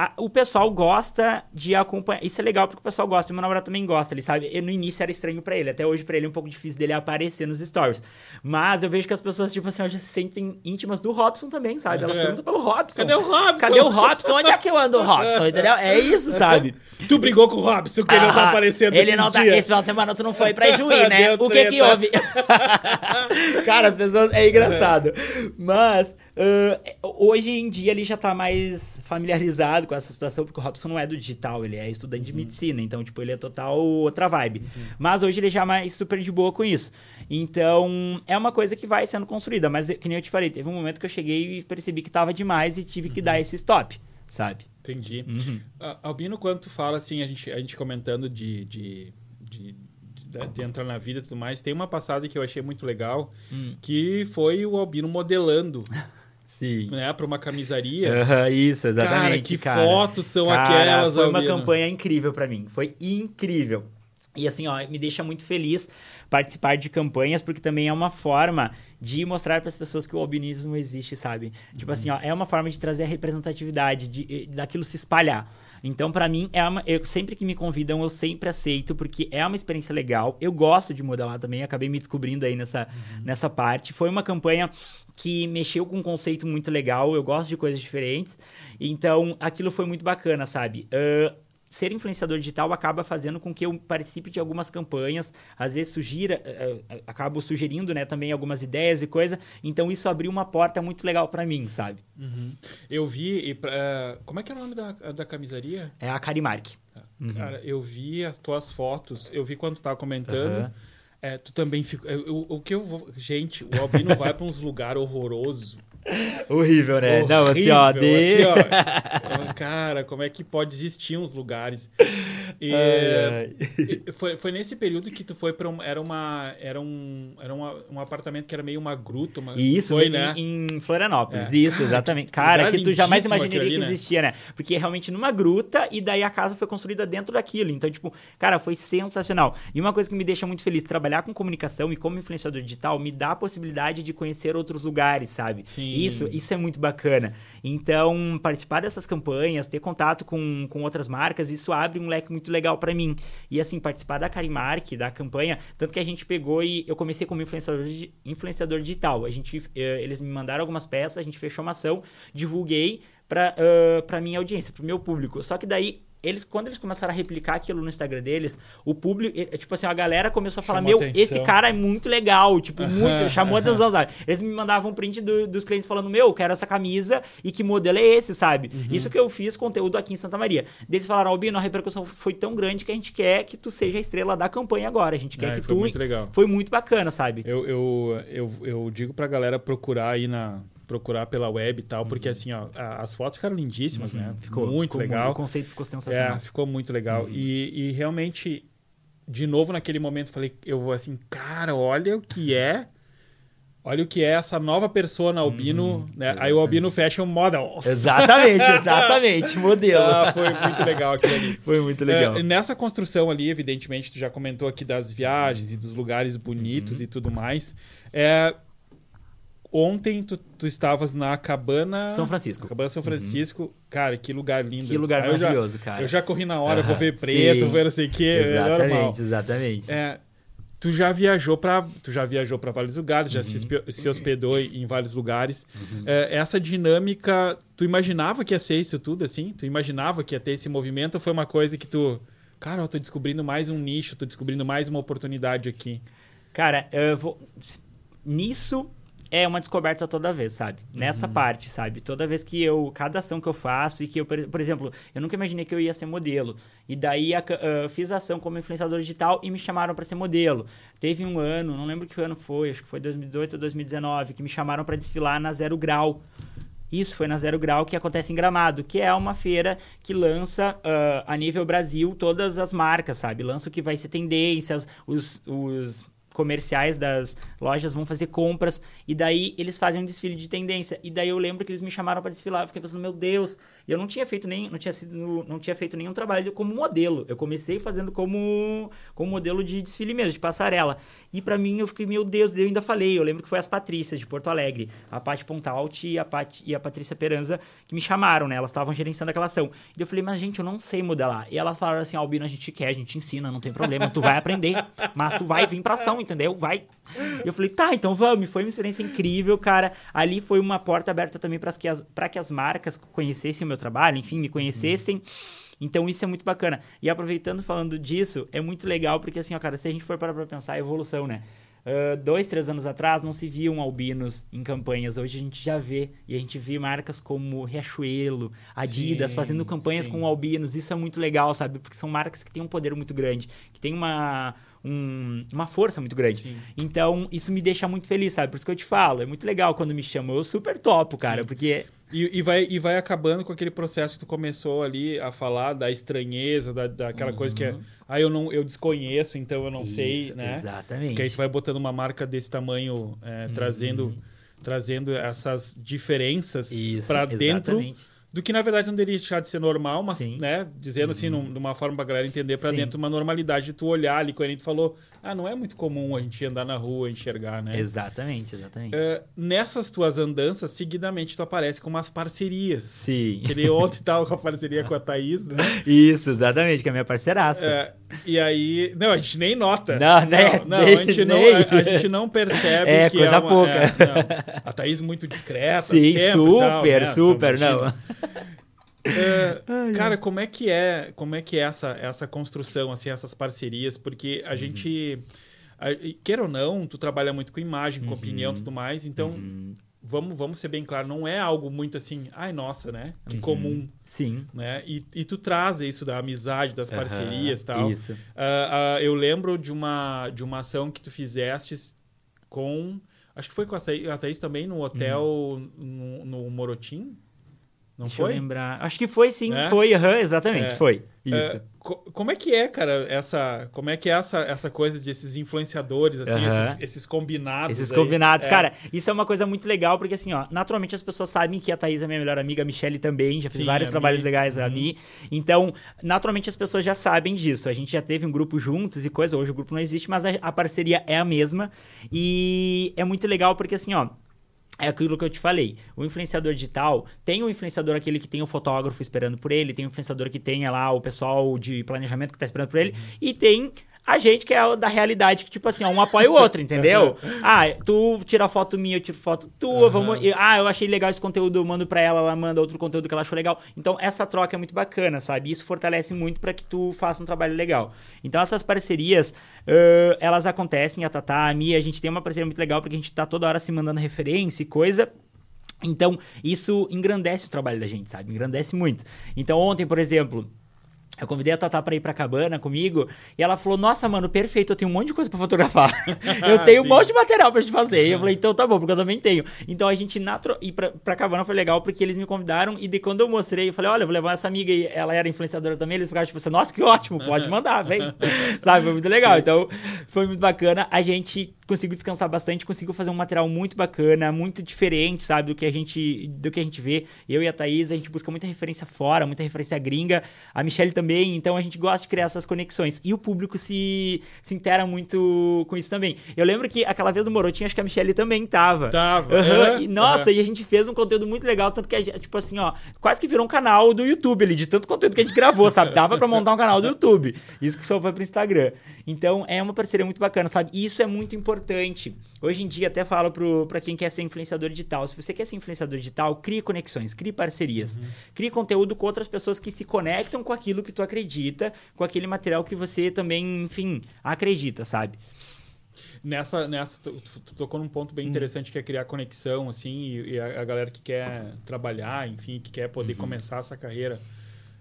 a, o pessoal gosta de acompanhar. Isso é legal porque o pessoal gosta. Meu namorado também gosta, ele sabe. E no início era estranho para ele. Até hoje, para ele, é um pouco difícil dele aparecer nos stories. Mas eu vejo que as pessoas, tipo assim, hoje se sentem íntimas do Robson também, sabe? Elas é. perguntam pelo Robson. Cadê o Robson? Cadê o Robson? Onde é que eu ando, Robson? Entendeu? É isso, sabe? Tu brigou com o Robson, que ah, ele não tá aparecendo Ele não tá. Dia. Esse final de semana tu não foi pra Juí, né? o que que houve? Cara, as pessoas. É engraçado. Mas. Uh, hoje em dia ele já tá mais familiarizado com essa situação, porque o Robson não é do digital, ele é estudante de uhum. medicina, então, tipo, ele é total outra vibe. Uhum. Mas hoje ele já é mais super de boa com isso. Então, é uma coisa que vai sendo construída, mas que nem eu te falei, teve um momento que eu cheguei e percebi que tava demais e tive que dar uhum. esse stop, sabe? Entendi. Uhum. Uh, Albino, quando tu fala assim, a gente, a gente comentando de, de, de de entrar na vida e tudo mais, tem uma passada que eu achei muito legal, hum. que foi o Albino modelando Sim. Né, para uma camisaria. Uhum, isso, exatamente. Cara, que cara. fotos são cara, aquelas, Foi uma campanha incrível para mim. Foi incrível. E assim, ó, me deixa muito feliz participar de campanhas, porque também é uma forma de mostrar para as pessoas que o albinismo existe, sabe? Tipo uhum. Assim, ó, é uma forma de trazer a representatividade, de, daquilo se espalhar. Então, para mim, é uma, eu, sempre que me convidam, eu sempre aceito, porque é uma experiência legal. Eu gosto de modelar também, acabei me descobrindo aí nessa, uhum. nessa parte. Foi uma campanha que mexeu com um conceito muito legal, eu gosto de coisas diferentes. Então, aquilo foi muito bacana, sabe? Uh, ser influenciador digital acaba fazendo com que eu participe de algumas campanhas, às vezes sugira, uh, uh, acabo sugerindo, né, também algumas ideias e coisa. Então isso abriu uma porta muito legal para mim, sabe? Uhum. Eu vi, uh, como é que é o nome da, da camisaria? É a Carimark. Uhum. Cara, eu vi as tuas fotos, eu vi quando tu tava comentando. Uhum. É, tu também fica. O que eu vou. Gente, o Albino vai para uns lugares horrorosos. Horrível, né? Horrível, Não, assim, ó, de... assim, ó. Cara, como é que pode existir uns lugares? E, ai, ai. Foi, foi nesse período que tu foi para um, era uma era um era uma, um apartamento que era meio uma gruta, uma, Isso, foi, em, né? em Florianópolis. É. Isso, cara, exatamente. Cara, que tu jamais imaginaria ali, que né? existia, né? Porque é realmente numa gruta e daí a casa foi construída dentro daquilo. Então, tipo, cara, foi sensacional. E uma coisa que me deixa muito feliz, trabalhar com comunicação e como influenciador digital me dá a possibilidade de conhecer outros lugares, sabe? Sim. Isso, isso é muito bacana. Então, participar dessas campanhas, ter contato com, com outras marcas, isso abre um leque muito legal para mim. E assim, participar da Carimark, da campanha, tanto que a gente pegou e eu comecei como influenciador, influenciador digital. A gente, eh, eles me mandaram algumas peças, a gente fechou uma ação, divulguei para uh, pra minha audiência, pro meu público. Só que daí eles, quando eles começaram a replicar aquilo no Instagram deles, o público, tipo assim, a galera começou a falar: Chamou Meu, atenção. esse cara é muito legal, tipo, muito, chamou atenção, sabe? Eles me mandavam um print do, dos clientes falando: Meu, eu quero essa camisa e que modelo é esse, sabe? Uhum. Isso que eu fiz conteúdo aqui em Santa Maria. Eles falaram: Albino, a repercussão foi tão grande que a gente quer que tu seja a estrela da campanha agora. A gente quer é, que foi tu. Muito legal. Foi muito bacana, sabe? Eu, eu, eu, eu digo pra galera procurar aí na procurar pela web e tal, uhum. porque assim, ó, as fotos ficaram lindíssimas, uhum. né? Ficou muito ficou legal. o conceito ficou sensacional. É, ficou muito legal. Uhum. E, e realmente, de novo, naquele momento, falei, eu vou assim, cara, olha o que é. Olha o que é essa nova persona albino, uhum, né? Exatamente. Aí o albino fashion model. Exatamente, exatamente, modelo. Ah, foi muito legal aquilo ali. Foi muito legal. É, nessa construção ali, evidentemente, tu já comentou aqui das viagens e dos lugares bonitos uhum. e tudo mais. É, Ontem tu, tu estavas na cabana. São Francisco. Cabana São Francisco. Uhum. Cara, que lugar lindo. Que lugar Aí maravilhoso, já, cara. Eu já corri na hora, vou ver preço, vou ver não sei o quê. É exatamente, é exatamente. É, tu já viajou para tu já viajou para vários lugares, já se, uhum. se, hospedou em vários lugares. Uhum. É, essa dinâmica, tu imaginava que ia ser isso tudo assim? Tu imaginava que ia ter esse movimento ou foi uma coisa que tu, cara, eu tô descobrindo mais um nicho, tô descobrindo mais uma oportunidade aqui? Cara, eu vou nisso é uma descoberta toda vez, sabe? Nessa Uhum. parte, sabe? Toda vez que eu. Cada ação que eu faço e que eu. Por exemplo, eu nunca imaginei que eu ia ser modelo. E daí a ah, fiz a ação como influenciador digital e me chamaram para ser modelo. Teve um ano, não lembro que ano foi, acho que foi 2018 ou 2019, que me chamaram para desfilar na Zero Grau. Isso foi na Zero Grau que acontece em Gramado, que é uma feira que lança ah, a nível Brasil todas as marcas, sabe? Lança o que vai ser tendências, os, os comerciais das lojas vão fazer compras e daí eles fazem um desfile de tendência. E daí eu lembro que eles me chamaram para desfilar, eu fiquei pensando, meu Deus, eu não tinha feito nem não tinha sido não tinha feito nenhum trabalho como modelo. Eu comecei fazendo como como modelo de desfile mesmo, de passarela. E pra mim eu fiquei, meu Deus, eu ainda falei, eu lembro que foi as Patrícias de Porto Alegre, a Paty Pontalti e a Paty, e a Patrícia Peranza que me chamaram, né? Elas estavam gerenciando aquela ação. E eu falei, mas gente, eu não sei modelar. E elas falaram assim, Albino, a gente quer, a gente ensina, não tem problema, tu vai aprender, mas tu vai vir pra ação, entendeu? Vai. E eu falei, tá, então vamos. Foi uma experiência incrível, cara. Ali foi uma porta aberta também para que, as, pra que as marcas conhecessem o meu trabalho, enfim, me conhecessem. Então isso é muito bacana. E aproveitando falando disso, é muito legal porque assim, ó, cara, se a gente for parar pra pensar, é evolução, né? Ah, dois, três anos atrás não se viam albinos em campanhas. Hoje a gente já vê. E a gente vê marcas como Riachuelo, Adidas Sim, fazendo campanhas sim. com albinos. Isso é muito legal, sabe? Porque são marcas que têm um poder muito grande, que tem uma, um- uma força muito grande. Sim. Então, isso me deixa muito feliz, sabe? Por isso que eu te falo, é muito legal quando me chamam. Eu super topo, cara, Sim. porque E, e vai, e vai acabando com aquele processo que tu começou ali a falar da estranheza, da, daquela coisa que é. Ah, eu não eu desconheço, então eu não sei, Isso, né? Exatamente. Que aí tu vai botando uma marca desse tamanho, é, Uhum. trazendo, trazendo essas diferenças para dentro exatamente. Do que na verdade não deveria deixar de ser normal, mas, Sim. Uhum. né, dizendo assim, num- de uma forma pra galera entender, para Sim. dentro de uma normalidade de tu olhar ali, quando a gente falou, ah, não é muito comum a gente andar na rua, enxergar, né? Exatamente, exatamente. É, nessas tuas andanças, seguidamente tu aparece com umas parcerias. Sim. Que ele ontem tava com a parceria com a Thaís, né? Isso, exatamente, que é a minha parceiraça. É, e aí. Não, a gente nem nota. Não, né? Não, Nem- a, gente não nem. a, a gente não percebe É, que coisa é uma, pouca. é, não. a Thaís muito discreta. Sim, super, tal, né? super, Então, não. É, cara, como é que é, como é que é essa, essa construção, assim, essas parcerias? Porque Uhum. a gente, a- queira ou não, tu trabalha muito com imagem, com opinião e Uhum. tudo mais, então vamos, vamos ser bem claro, não é algo muito assim, ai nossa, né? Que Uhum. comum, Sim. né? E, e tu traz isso da amizade, das parcerias e tal. Isso. Ah, ah, eu lembro de uma, de uma ação que tu fizeste com. Acho que foi com a Thaís, a Thaís também no hotel no, no Morotim. Não. Deixa foi? eu lembrar. Acho que foi sim, É? foi, aham, exatamente, É. foi. Isso. É, co- como é que é, cara, essa. Como é que é essa, essa coisa desses influenciadores, assim, Aham. esses, esses combinados? Esses aí? combinados. É. Cara, isso é uma coisa muito legal, porque assim, ó, naturalmente as pessoas sabem que a Thaís é minha melhor amiga, a Michelle também, já fiz Sim, vários trabalhos Mi. legais Uhum. ali. Então, naturalmente as pessoas já sabem disso. A gente já teve um grupo juntos e coisa, hoje o grupo não existe, mas a, a parceria é a mesma. E é muito legal porque assim, ó. É aquilo que eu te falei. O influenciador digital tem o influenciador aquele que tem o fotógrafo esperando por ele, tem o influenciador que tem lá o pessoal de planejamento que tá esperando por ele, e tem a gente que é da realidade, que tipo assim, ó, um apoia o outro, entendeu? ah, tu tira foto minha, eu tiro foto tua, Aham. vamos. Ah, eu achei legal esse conteúdo, eu mando pra ela, ela manda outro conteúdo que ela achou legal. Então, essa troca é muito bacana, sabe? Isso fortalece muito pra que tu faça um trabalho legal. Então, essas parcerias, ãh, elas acontecem, a Tatá, a Mia, a gente tem uma parceria muito legal porque a gente tá toda hora se mandando referência e coisa. Então, isso engrandece o trabalho da gente, sabe? Engrandece muito. Então, ontem, por exemplo, eu convidei a Tatá pra ir pra cabana comigo e ela falou: Nossa, mano, perfeito, eu tenho um monte de coisa pra fotografar. eu tenho um monte de material pra gente fazer. E eu falei: Então tá bom, porque eu também tenho. Então a gente ir pra, pra cabana foi legal porque eles me convidaram e de quando eu mostrei, eu falei: Olha, eu vou levar essa amiga e ela era influenciadora também. Eles ficaram tipo assim: Nossa, que ótimo, pode mandar, vem. Sabe? Foi muito legal. Então foi muito bacana. A gente conseguiu descansar bastante, conseguiu fazer um material muito bacana, muito diferente, sabe, do que a gente do que a gente vê. Eu e a Thaís, a gente busca muita referência fora, muita referência gringa. A Michelle também, então a gente gosta de criar essas conexões. E o público se, se intera muito com isso também. Eu lembro que aquela vez do Morotinho, acho que a Michelle também tava. Tava. Aham, Aham, e, nossa, aham. e a gente fez um conteúdo muito legal, tanto que a gente, tipo assim, ó, quase que virou um canal do YouTube ali, de tanto conteúdo que a gente gravou, sabe? Dava pra montar um canal do YouTube. Isso que só foi pro Instagram. Então, é uma parceria muito bacana, sabe? E isso é muito importante. Hoje em dia, até falo pro, pra quem quer ser influenciador digital, se você quer ser influenciador digital, crie conexões, crie parcerias. Crie conteúdo com outras pessoas que se conectam com aquilo que tu acredita, com aquele material que você também, enfim, acredita, sabe? Nessa, nessa tu, tu tocou num ponto bem interessante que é criar conexão, assim, e, e a, a, galera que quer trabalhar, enfim, que quer poder uhum. começar essa carreira.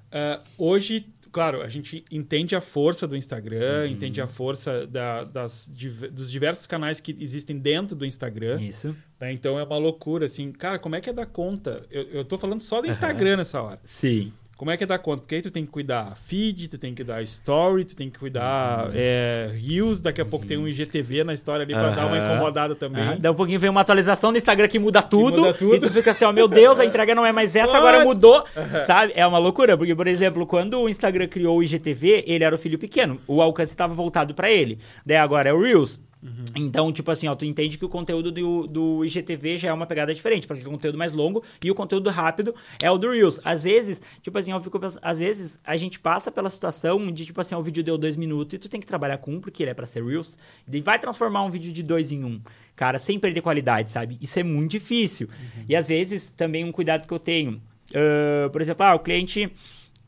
Uh, hoje, claro, a gente entende a força do Instagram, uhum. entende a força da, das, dos diversos canais que existem dentro do Instagram. Isso. Né? Então é uma loucura, assim. Cara, como é que é dar conta? Eu, eu tô falando só do Instagram uhum. nessa hora. Sim. Como é que é dar conta? Porque aí tu tem que cuidar feed, tu tem que dar story, tu tem que cuidar uhum. é, reels, daqui a pouco tem um IGTV na história ali pra uhum. dar uma incomodada também. Uhum. Dá um pouquinho vem uma atualização no Instagram que muda tudo, que muda tudo. E tu fica assim, ó, meu Deus, a entrega não é mais essa, agora mudou. Sabe? É uma loucura, porque, por exemplo, quando o Instagram criou o IGTV, ele era o filho pequeno. O alcance estava voltado para ele. Daí agora é o Reels. Uhum. Então, tipo assim, ó, tu entende que o conteúdo do, do IGTV já é uma pegada diferente, porque o conteúdo mais longo e o conteúdo rápido é o do Reels. Às vezes, tipo assim, eu fico pensando, às vezes a gente passa pela situação de, tipo assim, ó, o vídeo deu dois minutos e tu tem que trabalhar com um, porque ele é pra ser Reels, e vai transformar um vídeo de dois em um, cara, sem perder qualidade, sabe? Isso é muito difícil. Uhum. E às vezes, também um cuidado que eu tenho, uh, por exemplo, ah, o cliente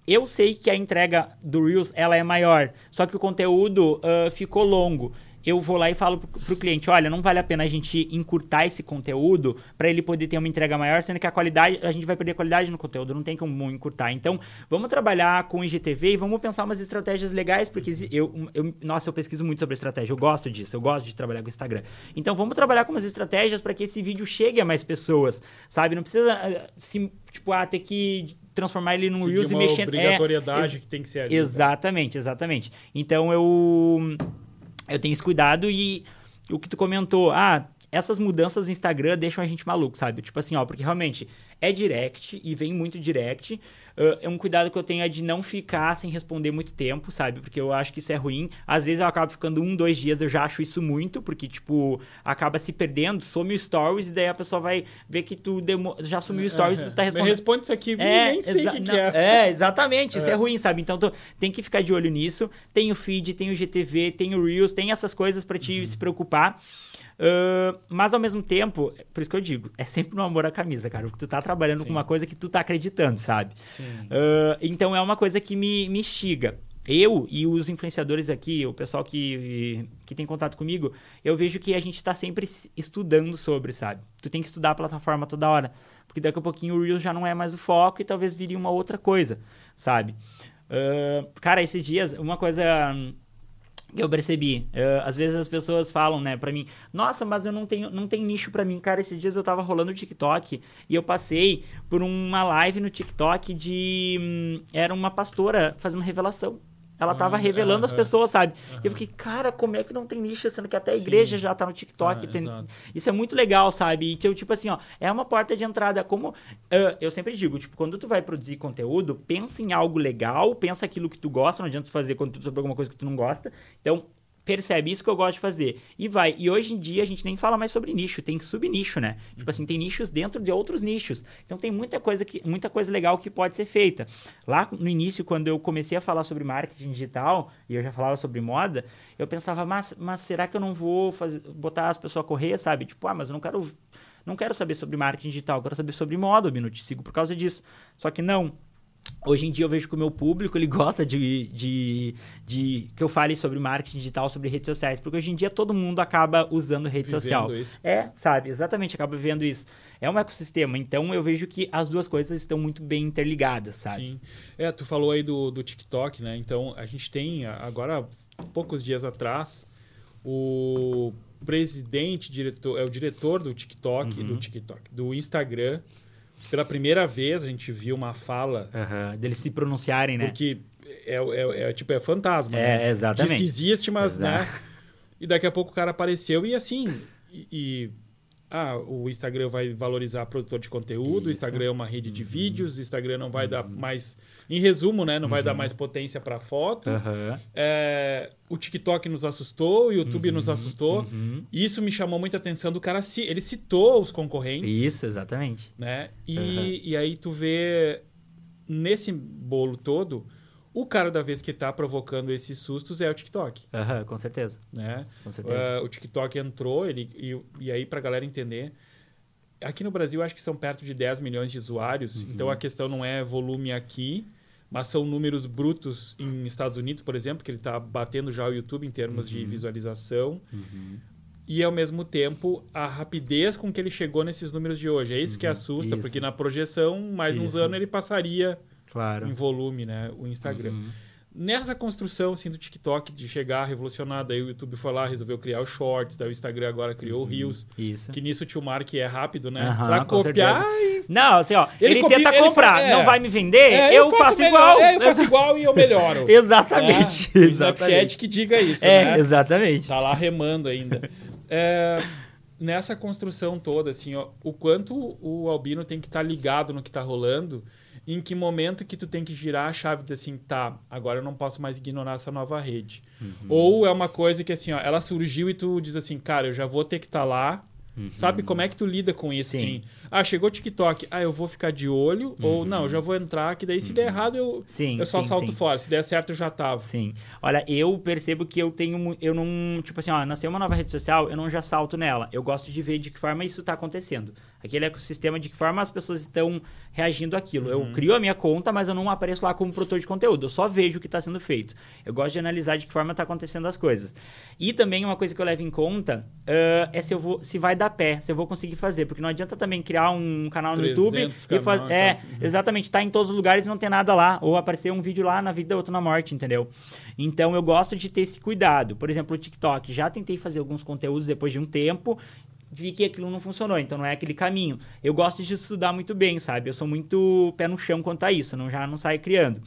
eu sei que a entrega do Reels ela é maior, só que o conteúdo uh, ficou longo eu vou lá e falo pro, cliente, olha, não vale a pena a gente encurtar esse conteúdo para ele poder ter uma entrega maior, sendo que a qualidade, a gente vai perder qualidade no conteúdo, não tem como encurtar. Então, vamos trabalhar com o IGTV e vamos pensar umas estratégias legais, porque eu, eu nossa, eu pesquiso muito sobre estratégia, eu gosto disso, eu gosto de trabalhar com o Instagram. Então, vamos trabalhar com umas estratégias para que esse vídeo chegue a mais pessoas, sabe? Não precisa eh, se, tipo, ah, ter que transformar ele num Reels e mexer... obrigatoriedade é, que tem que ser ali. Né? Exatamente, exatamente. Então, eu eu tenho esse cuidado e o que tu comentou, ah, essas mudanças do Instagram deixam a gente maluco, sabe? Tipo assim, ó, porque realmente é direct e vem muito direct. Uh, é um cuidado que eu tenho é de não ficar sem responder muito tempo, sabe? Porque eu acho que isso é ruim. Às vezes eu acabo ficando um, dois dias, eu já acho isso muito, porque, tipo, acaba se perdendo, some o stories e daí a pessoa vai ver que tu demo... já sumiu o stories e tu tá respondendo. Me responde isso aqui, é, nem sei o que, que, é. É, exatamente, isso é. é ruim, sabe? Então tu tem que ficar de olho nisso. Tem o feed, tem o GTV, tem o Reels, tem essas coisas para te uhum. se preocupar. Uh, mas ao mesmo tempo, por isso que eu digo, é sempre no amor à camisa, cara. Porque tu tá trabalhando Sim. com uma coisa que tu tá acreditando, sabe? Uh, então é uma coisa que me, me instiga. Eu e os influenciadores aqui, o pessoal que, que tem contato comigo, eu vejo que a gente está sempre estudando sobre, sabe? Tu tem que estudar a plataforma toda hora. Porque daqui a pouquinho o Reels já não é mais o foco e talvez vire uma outra coisa, sabe? Uh, cara, esses dias, uma coisa que eu percebi. Uh, às vezes as pessoas falam, né, pra mim, nossa, mas eu não tenho, não tem nicho para mim. Cara, esses dias eu tava rolando o TikTok e eu passei por uma live no TikTok de. Hum, era uma pastora fazendo revelação. Ela tava uhum, revelando as pessoas, sabe? Uhum. E eu fiquei, cara, como é que não tem nicho, sendo que até a igreja Sim. já tá no TikTok. Ah, tem... Isso é muito legal, sabe? E tipo, tipo assim, ó, é uma porta de entrada. Como uh, eu sempre digo, tipo, quando tu vai produzir conteúdo, pensa em algo legal, pensa aquilo que tu gosta, não adianta tu fazer conteúdo sobre alguma coisa que tu não gosta. Então, percebe isso que eu gosto de fazer e vai. E hoje em dia a gente nem fala mais sobre nicho, tem subnicho, né? Tipo assim, tem nichos dentro de outros nichos. Então tem muita coisa que muita coisa legal que pode ser feita. Lá no início quando eu comecei a falar sobre marketing digital e eu já falava sobre moda, eu pensava, mas, mas será que eu não vou fazer, botar as pessoas a correr, sabe? Tipo, ah, mas eu não quero não quero saber sobre marketing digital, eu quero saber sobre moda, eu te sigo por causa disso. Só que não, Hoje em dia eu vejo que o meu público ele gosta de, de, de que eu fale sobre marketing digital, sobre redes sociais, porque hoje em dia todo mundo acaba usando rede vivendo social. Isso. É, sabe, exatamente, acaba vivendo isso. É um ecossistema, então eu vejo que as duas coisas estão muito bem interligadas, sabe? Sim. É, tu falou aí do, do TikTok, né? Então a gente tem agora, poucos dias atrás, o presidente, diretor, é o diretor do TikTok, uhum. do TikTok, do Instagram pela primeira vez a gente viu uma fala. Uhum, deles se pronunciarem, né? Porque é, é, é tipo, é fantasma. É, né? exatamente. Diz que existe, mas, né? Exato. né? E daqui a pouco o cara apareceu e assim. E, e ah, o Instagram vai valorizar produtor de conteúdo, o Instagram é uma rede de uhum. vídeos, o Instagram não vai uhum. dar mais. Em resumo, né? Não uhum. vai dar uhum. mais potência para foto. É, o TikTok nos assustou, o YouTube nos uhum. assustou. Uhum. Isso me chamou muita atenção do cara. Ele citou os concorrentes. Isso, exatamente. Né? E, e aí tu vê nesse bolo todo o cara da vez que está provocando esses sustos é o TikTok. Uhum, com certeza. Né? Com certeza. Uh, o TikTok entrou, ele, e, e aí, para a galera entender, aqui no Brasil acho que são perto de 10 milhões de usuários, uhum. então a questão não é volume aqui, mas são números brutos em Estados Unidos, por exemplo, que ele está batendo já o YouTube em termos Uhum. de visualização. E, ao mesmo tempo, a rapidez com que ele chegou nesses números de hoje. É isso que assusta, Uhum. Isso. porque na projeção, mais uns Isso. anos, ele passaria Claro. em volume, né? O Instagram. Uhum. Nessa construção, assim, do TikTok, de chegar revolucionado, daí o YouTube foi lá, resolveu criar os Shorts, daí o Instagram agora criou o Reels. Isso. Que nisso o tio Mark é rápido, né? Aham, pra copiar certeza. Não, assim, ó, Ele ele, copia- tenta ele comprar, é. não vai me vender, É, eu, faço, melhor, igual. É, eu faço igual e eu melhoro. Exatamente, É, o exatamente. Snapchat que diga isso, É, né? exatamente. Tá lá remando ainda. É, nessa construção toda, assim, ó, o quanto o Albino tem que estar ligado no que tá rolando, em que momento que tu tem que girar a chave de assim, tá, agora eu não posso mais ignorar essa nova rede. Uhum. Ou é uma coisa que assim, ó, ela surgiu e tu diz assim, cara, eu já vou ter que estar lá. Uhum. Sabe como é que tu lida com isso? Sim. Assim? Ah, chegou o TikTok. Ah, eu vou ficar de olho. Ou não, eu já vou entrar, que daí se der errado eu, Uhum. Sim, eu só sim, salto sim. fora. Se der certo eu já tava. Sim. Olha, eu percebo que eu tenho. Eu não. Tipo assim, ó, nasceu uma nova rede social, eu não já salto nela. Eu gosto de ver de que forma isso tá acontecendo. Aquele ecossistema, de que forma as pessoas estão reagindo àquilo. Eu crio a minha conta, mas eu não apareço lá como produtor de conteúdo. Eu só vejo o que está sendo feito. Eu gosto de analisar de que forma tá acontecendo as coisas. E também uma coisa que eu levo em conta ah, é se eu vou. Se vai dar pé, se eu vou conseguir fazer. Porque não adianta também criar um canal no 300 YouTube e fazer. É. Uhum. Exatamente, tá em todos os lugares e não tem nada lá. Ou aparecer um vídeo lá na vida, outro na morte, entendeu? Então eu gosto de ter esse cuidado. Por exemplo, o TikTok. Já tentei fazer alguns conteúdos depois de um tempo. Vi que aquilo não funcionou, então não é aquele caminho. Eu gosto de estudar muito bem, sabe? Eu sou muito pé no chão quanto a isso, não, já não saio criando.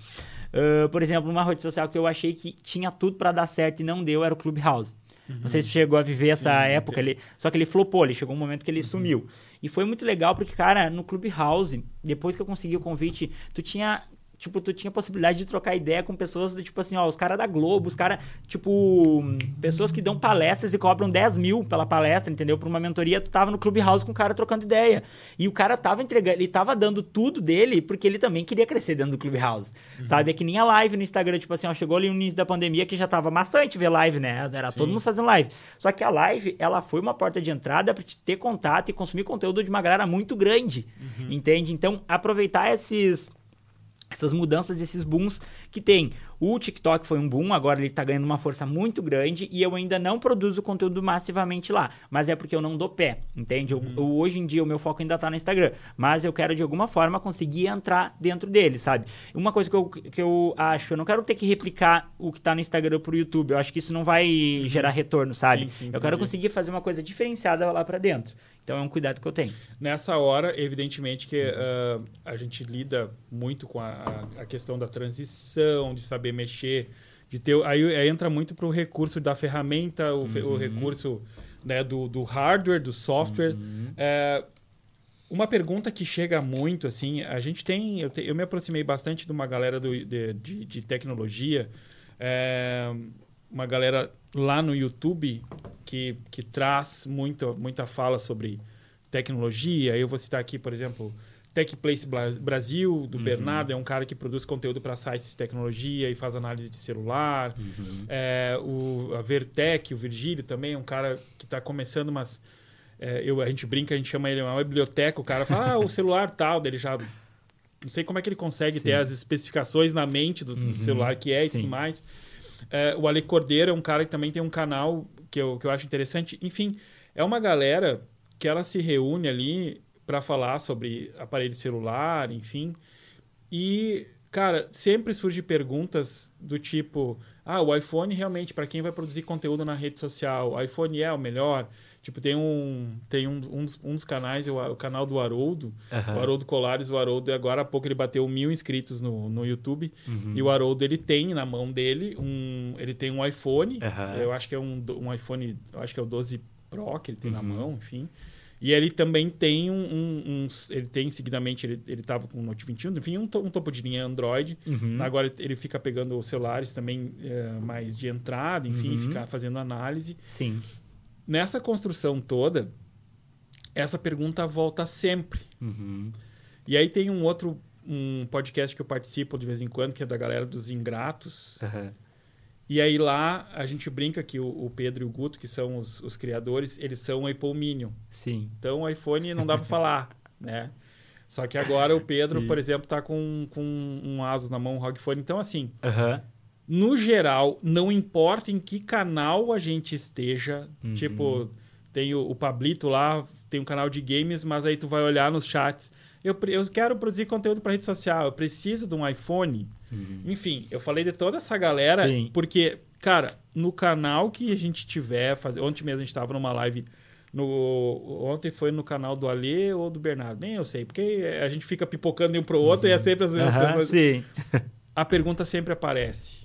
Ah, por exemplo, uma rede social que eu achei que tinha tudo pra dar certo e não deu era o Clubhouse. Não sei se chegou a viver essa Uhum. Sim, época, ele, só que ele flopou, ele chegou um momento que ele sumiu. E foi muito legal porque, cara, no Clubhouse, depois que eu consegui o convite, tu tinha. Tipo, tu tinha possibilidade de trocar ideia com pessoas, tipo assim, ó, os caras da Globo, os caras, tipo, pessoas que dão palestras e cobram 10 mil pela palestra, entendeu? Por uma mentoria, tu tava no Clubhouse com o cara trocando ideia. E o cara tava entregando, ele tava dando tudo dele porque ele também queria crescer dentro do Clubhouse, sabe? É que nem a live no Instagram, tipo assim, ó, chegou ali no início da pandemia que já tava maçante ver live, né? Era todo mundo fazendo live. Só que a live, ela foi uma porta de entrada para te ter contato e consumir conteúdo de uma galera muito grande, entende? Então, aproveitar esses essas mudanças, esses booms que tem. O TikTok foi um boom, agora ele tá ganhando uma força muito grande e eu ainda não produzo conteúdo massivamente lá, mas é porque eu não dou pé, entende? Eu- eu- hoje em dia o meu foco ainda tá no Instagram, mas eu quero de alguma forma conseguir entrar dentro dele, sabe? Uma coisa que eu, que eu acho, eu não quero ter que replicar o que tá no Instagram pro YouTube, eu acho que isso não vai gerar retorno, sabe? Sim, sim, eu quero conseguir fazer uma coisa diferenciada lá pra dentro. Então é um cuidado que eu tenho. Nessa hora, evidentemente que ah, a gente lida muito com a, a- questão da transição, de saber mexer, de ter, aí, aí entra muito para o recurso da ferramenta, o, fe- o recurso né, do, do hardware, do software. É, uma pergunta que chega muito, assim, a gente tem, eu, te- eu me aproximei bastante de uma galera do- de, de, de tecnologia, é, uma galera lá no YouTube que, que traz muito, muita fala sobre tecnologia. Eu vou citar aqui, por exemplo, Tech Place Brasil, do Bernardo, é um cara que produz conteúdo para sites de tecnologia e faz análise de celular. É, o, a Vertec, o Virgílio também é um cara que está começando, mas é, eu, a gente brinca, a gente chama ele uma biblioteca, o cara fala, ah, o celular tal, dele já... Não sei como é que ele consegue Sim. ter as especificações na mente do, do celular que é e Sim. tudo mais. É, o Ale Cordeiro é um cara que também tem um canal que eu, que eu acho interessante. Enfim, é uma galera que ela se reúne ali para falar sobre aparelho celular, enfim. E, cara, sempre surge perguntas do tipo: ah, o iPhone realmente, para quem vai produzir conteúdo na rede social, o iPhone é o melhor? Tipo, tem um, tem um, um, dos, um dos canais, o, o canal do Haroldo, o Haroldo Colares, o Haroldo, agora há pouco ele bateu mil inscritos no, no YouTube. E o Haroldo, ele tem na mão dele um, ele tem um iPhone, Aham. eu acho que é um, um iPhone, eu acho que é o 12 Pro que ele tem na mão, enfim. E ele também tem um, um- uns- ele tem seguidamente, ele, ele tava com o Note 21, enfim, um, to- um topo de linha Android. Uhum. Agora ele fica pegando os celulares também é, mais de entrada, enfim, Uhum. ficar fazendo análise. Sim. Nessa construção toda, essa pergunta volta sempre. Uhum. E aí tem um outro um podcast que eu participo de vez em quando, que é da galera dos Ingratos. Aham. E aí lá a gente brinca que o, o Pedro e o Guto, que são os, os criadores, eles são Apple Minion. Sim. Então o iPhone não dá para falar, né? Só que agora o Pedro, Sim. por exemplo, tá com, com um Asus na mão, um ROG Phone. Então, assim, uhum. No geral, não importa em que canal a gente esteja, uhum. tipo, tem o, o Pablito lá, tem um canal de games, mas aí tu vai olhar nos chats. Eu, eu quero produzir conteúdo para rede social, eu preciso de um iPhone. Uhum. Enfim, eu falei de toda essa galera, Sim. porque, cara, no canal que a gente tiver, faz... ontem mesmo a gente estava numa live no, ontem foi no canal do Alê ou do Bernardo, nem eu sei, porque a gente fica pipocando de um pro outro uhum. e é sempre as mesmas uhum, pessoas. Sim. A pergunta sempre aparece.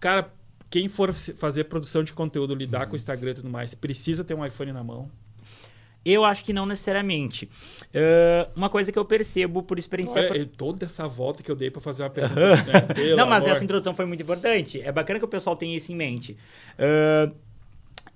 Cara, quem for fazer produção de conteúdo, lidar uhum. com o Instagram e tudo mais, precisa ter um iPhone na mão? Eu acho que não necessariamente. Uh, uma coisa que eu percebo por experiência. Olha, Toda essa volta que eu dei para fazer uma pergunta. Né? não, mas amor. essa introdução foi muito importante. É bacana que o pessoal tenha isso em mente. Uh,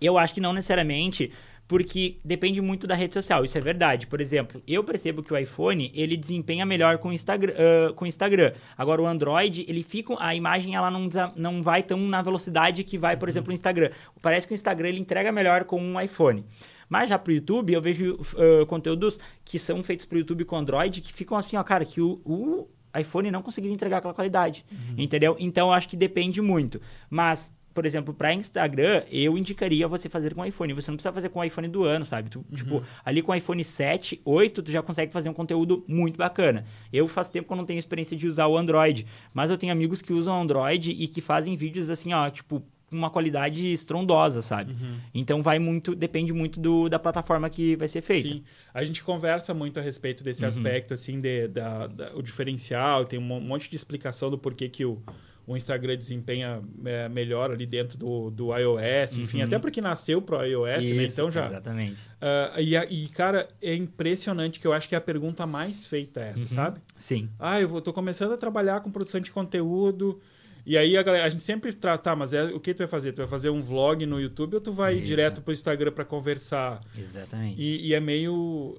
eu acho que não necessariamente porque depende muito da rede social, isso é verdade. Por exemplo, eu percebo que o iPhone, ele desempenha melhor com o Instagram, uh, com Instagram. Agora o Android, ele fica a imagem ela não, não vai tão na velocidade que vai, por uhum. exemplo, o Instagram. Parece que o Instagram ele entrega melhor com um iPhone. Mas já pro YouTube, eu vejo uh, conteúdos que são feitos pro YouTube com Android que ficam assim, ó, cara, que o, o iPhone não conseguiria entregar aquela qualidade. Uhum. Entendeu? Então eu acho que depende muito. Mas por exemplo, para Instagram, eu indicaria você fazer com iPhone. Você não precisa fazer com o iPhone do ano, sabe? Tu, uhum. Tipo, ali com o iPhone 7, 8, tu já consegue fazer um conteúdo muito bacana. Eu faz tempo que eu não tenho experiência de usar o Android, mas eu tenho amigos que usam Android e que fazem vídeos assim, ó, tipo, uma qualidade estrondosa, sabe? Uhum. Então vai muito, depende muito do, da plataforma que vai ser feita. Sim. A gente conversa muito a respeito desse uhum. aspecto, assim, de, da, da, o diferencial, tem um monte de explicação do porquê que o o Instagram desempenha é, melhor ali dentro do, do iOS, enfim, uhum. até porque nasceu pro iOS, Isso, né? Então já. Exatamente. Uh, e, e, cara, é impressionante que eu acho que é a pergunta mais feita é essa, uhum. sabe? Sim. Ah, eu tô começando a trabalhar com produção de conteúdo. E aí a, galera, a gente sempre trata, tá, mas é, o que tu vai fazer? Tu vai fazer um vlog no YouTube ou tu vai Isso. direto pro Instagram para conversar? Exatamente. E, e é meio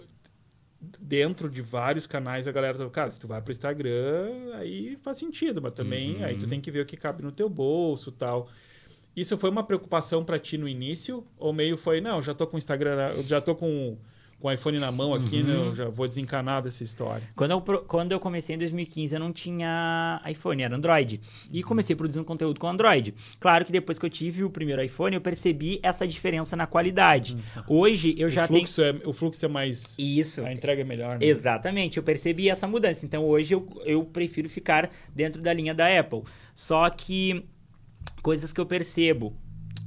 dentro de vários canais a galera tá, cara, se tu vai pro Instagram, aí faz sentido, mas também uhum. aí tu tem que ver o que cabe no teu bolso, tal. Isso foi uma preocupação para ti no início ou meio foi, não, já tô com o Instagram, já tô com com o iPhone na mão aqui, uhum. né? Eu já vou desencanar dessa história. Quando eu, quando eu comecei em 2015, eu não tinha iPhone, era Android. E uhum. comecei produzindo conteúdo com Android. Claro que depois que eu tive o primeiro iPhone, eu percebi essa diferença na qualidade. Uhum. Hoje eu já o fluxo tenho. É, o fluxo é mais. Isso. A entrega é melhor, né? Exatamente, eu percebi essa mudança. Então hoje eu, eu prefiro ficar dentro da linha da Apple. Só que coisas que eu percebo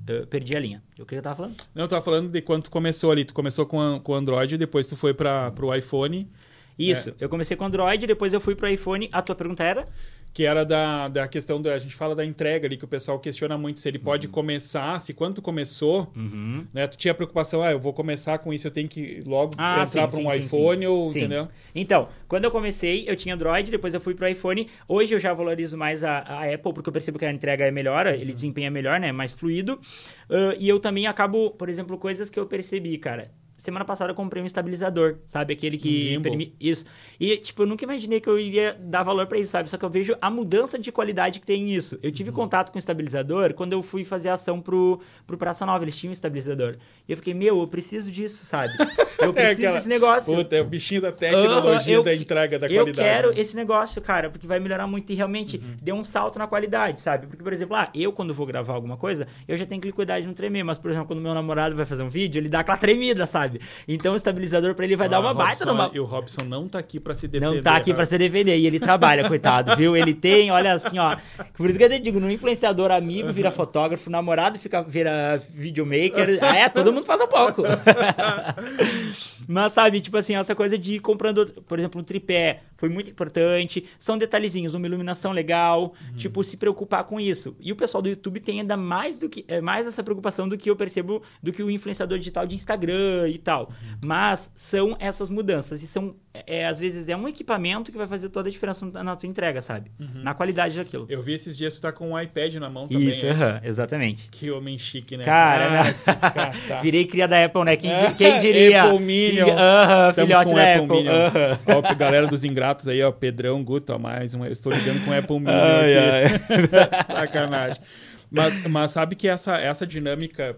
eu perdi a linha. O que eu tava falando? Não, eu tava falando de quando tu começou ali. Tu começou com, com Android, depois tu foi para o iPhone. Isso, é. eu comecei com Android, depois eu fui para iPhone. A tua pergunta era? Que era da, da questão da. A gente fala da entrega ali, que o pessoal questiona muito se ele pode uhum. começar, se quando tu começou, uhum. né? Tu tinha preocupação, ah, eu vou começar com isso, eu tenho que logo ah, entrar para um sim, iPhone, sim. ou entendeu? Então, quando eu comecei, eu tinha Android, depois eu fui para o iPhone. Hoje eu já valorizo mais a, a, Apple, porque eu percebo que a entrega é melhor, ele uhum. desempenha melhor, né? Mais fluido. Uh, e eu também acabo, por exemplo, coisas que eu percebi, cara semana passada eu comprei um estabilizador, sabe? Aquele que. Um isso. E, tipo, eu nunca imaginei que eu iria dar valor para isso, sabe? Só que eu vejo a mudança de qualidade que tem isso. Eu tive uhum. contato com o estabilizador quando eu fui fazer ação pro, pro Praça Nova. Eles tinham um estabilizador. E eu fiquei, meu, eu preciso disso, sabe? Eu é preciso é aquela... desse negócio. Puta, é o bichinho da tecnologia uh, eu, da entrega da qualidade. Eu quero né? esse negócio, cara, porque vai melhorar muito e realmente uhum. deu um salto na qualidade, sabe? Porque, por exemplo, ah, eu quando vou gravar alguma coisa, eu já tenho que cuidar de não tremer. Mas, por exemplo, quando meu namorado vai fazer um vídeo, ele dá aquela tremida, sabe? Então, estabilizador para ele vai ah, dar uma Robson, baita numa... E o Robson não tá aqui para se defender. Não tá aqui para se defender. E ele trabalha, coitado, viu? Ele tem, olha assim, ó. Por isso que eu te digo, no influenciador amigo vira fotógrafo, namorado fica, vira videomaker. Ah, é, todo mundo faz um pouco. Mas sabe, tipo assim, essa coisa de ir comprando, por exemplo, um tripé foi muito importante. São detalhezinhos, uma iluminação legal, uhum. tipo, se preocupar com isso. E o pessoal do YouTube tem ainda mais do que é, mais essa preocupação do que eu percebo do que o influenciador digital de Instagram e tal. Uhum. Mas são essas mudanças e são é, às vezes é um equipamento que vai fazer toda a diferença na tua entrega, sabe? Uhum. Na qualidade daquilo. Eu vi esses dias tu tá com um iPad na mão também. Isso, uh exatamente. Que homem chique, né? Cara, Nossa, cara tá. virei cria da Apple, né? Quem, quem diria? Apple Minion. Filho, filhote da Apple. Apple. Ó, galera dos ingratos aí, ó, Pedrão, Guto, ó, mais um. Eu estou ligando com o Apple Minion ai, aqui. Ai. Sacanagem. Mas, mas sabe que essa, essa dinâmica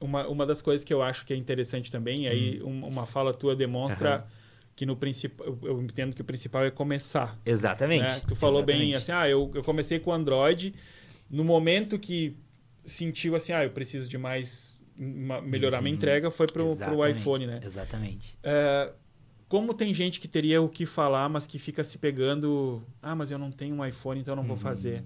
uma, uma das coisas que eu acho que é interessante também, hum. aí uma fala tua demonstra uhum. que no principal, eu entendo que o principal é começar. Exatamente. Né? Tu falou Exatamente. bem assim, ah, eu, eu comecei com Android, no momento que sentiu assim, ah, eu preciso de mais melhorar minha entrega, foi pro, pro Exatamente, iPhone, né? Exatamente. É, como tem gente que teria o que falar, mas que fica se pegando, ah, mas eu não tenho um iPhone, então não vou fazer.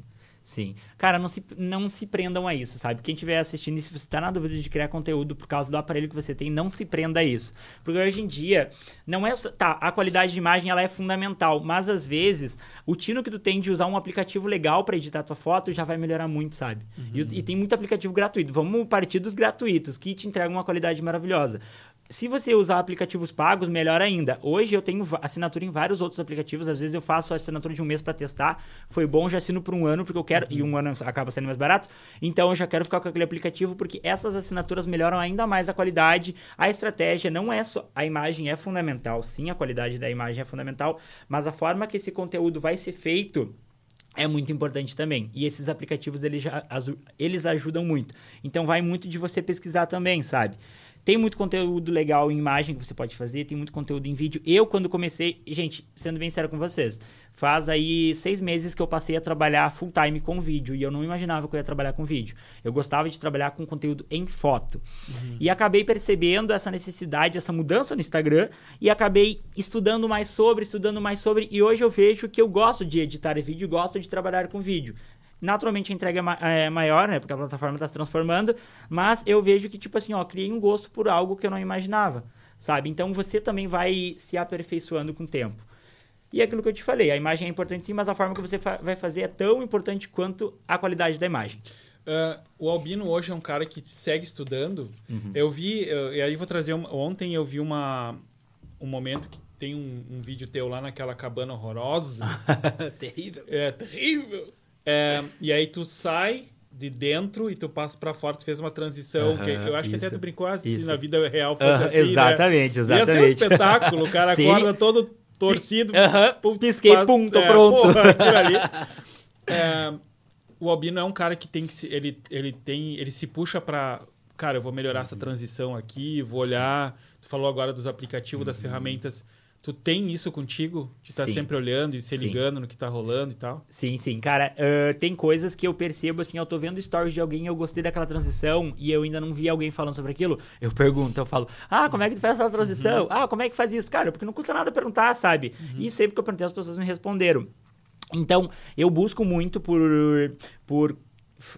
Sim. Cara, não se, não se prendam a isso, sabe? Quem estiver assistindo, e se você está na dúvida de criar conteúdo por causa do aparelho que você tem, não se prenda a isso. Porque hoje em dia, não é só... Tá, a qualidade de imagem, ela é fundamental, mas às vezes, o tino que tu tem de usar um aplicativo legal para editar tua foto já vai melhorar muito, sabe? E os- E, tem muito aplicativo gratuito. Vamos partir dos gratuitos, que te entregam uma qualidade maravilhosa. Se você usar aplicativos pagos, melhor ainda. Hoje eu tenho assinatura em vários outros aplicativos. Às vezes eu faço a assinatura de um mês para testar. Foi bom, já assino por um ano, porque eu quero. E um ano acaba sendo mais barato. Então eu já quero ficar com aquele aplicativo, porque essas assinaturas melhoram ainda mais a qualidade. A estratégia não é só. A imagem é fundamental, sim, a qualidade da imagem é fundamental. Mas a forma que esse conteúdo vai ser feito é muito importante também. E esses aplicativos, eles, eles ajudam muito. Então, vai muito de você pesquisar também, sabe? Tem muito conteúdo legal em imagem que você pode fazer, tem muito conteúdo em vídeo. Eu, quando comecei, gente, sendo bem sério com vocês, faz aí seis meses que eu passei a trabalhar full time com vídeo e eu não imaginava que eu ia trabalhar com vídeo. Eu gostava de trabalhar com conteúdo em foto. E acabei percebendo essa necessidade, essa mudança no Instagram e acabei estudando mais sobre, estudando mais sobre. E hoje eu vejo que eu gosto de editar vídeo, gosto de trabalhar com vídeo. Naturalmente a entrega é é maior, né? Porque a plataforma está se transformando. Mas eu vejo que, tipo assim, ó, criei um gosto por algo que eu não imaginava, sabe? Então você também vai se aperfeiçoando com o tempo. E é aquilo que eu te falei, a imagem é importante sim, mas a forma que você fa- vai fazer é tão importante quanto a qualidade da imagem. Ah, o Albino hoje é um cara que segue estudando. Uhum. Eu vi, eu- e aí vou trazer. uma- ontem eu vi uma, um momento que tem um, um vídeo teu lá naquela cabana horrorosa. Terrível. é terrível. É, e aí tu sai de dentro e tu passa pra fora, tu fez uma transição. Que eu acho que até isso, tu brincou se isso. na vida real fosse Aham, assim. né? exatamente, Ia ser um exatamente. espetáculo, o cara Sim. acorda todo torcido. Aham, pum, pisquei, faz- pum, tô é, pronto. porra. É, o Albino é um cara que tem que se, ele, ele tem ele se puxa pra cara eu vou melhorar Uhum. essa transição aqui vou olhar tu falou agora dos aplicativos das ferramentas tu tem isso contigo de estar Uhum. Sim. sempre olhando e se Sim. ligando no que tá rolando e tal Sim, sim. Cara, ah, tem coisas que eu percebo, assim, eu tô vendo stories de alguém, eu gostei daquela transição e eu ainda não vi alguém falando sobre aquilo. Eu pergunto, eu falo, ah, como é que tu faz essa transição? Ah, como é que faz isso? Cara, porque não custa nada perguntar, sabe? E sempre que eu perguntei, as pessoas me responderam. Então, eu busco muito por, por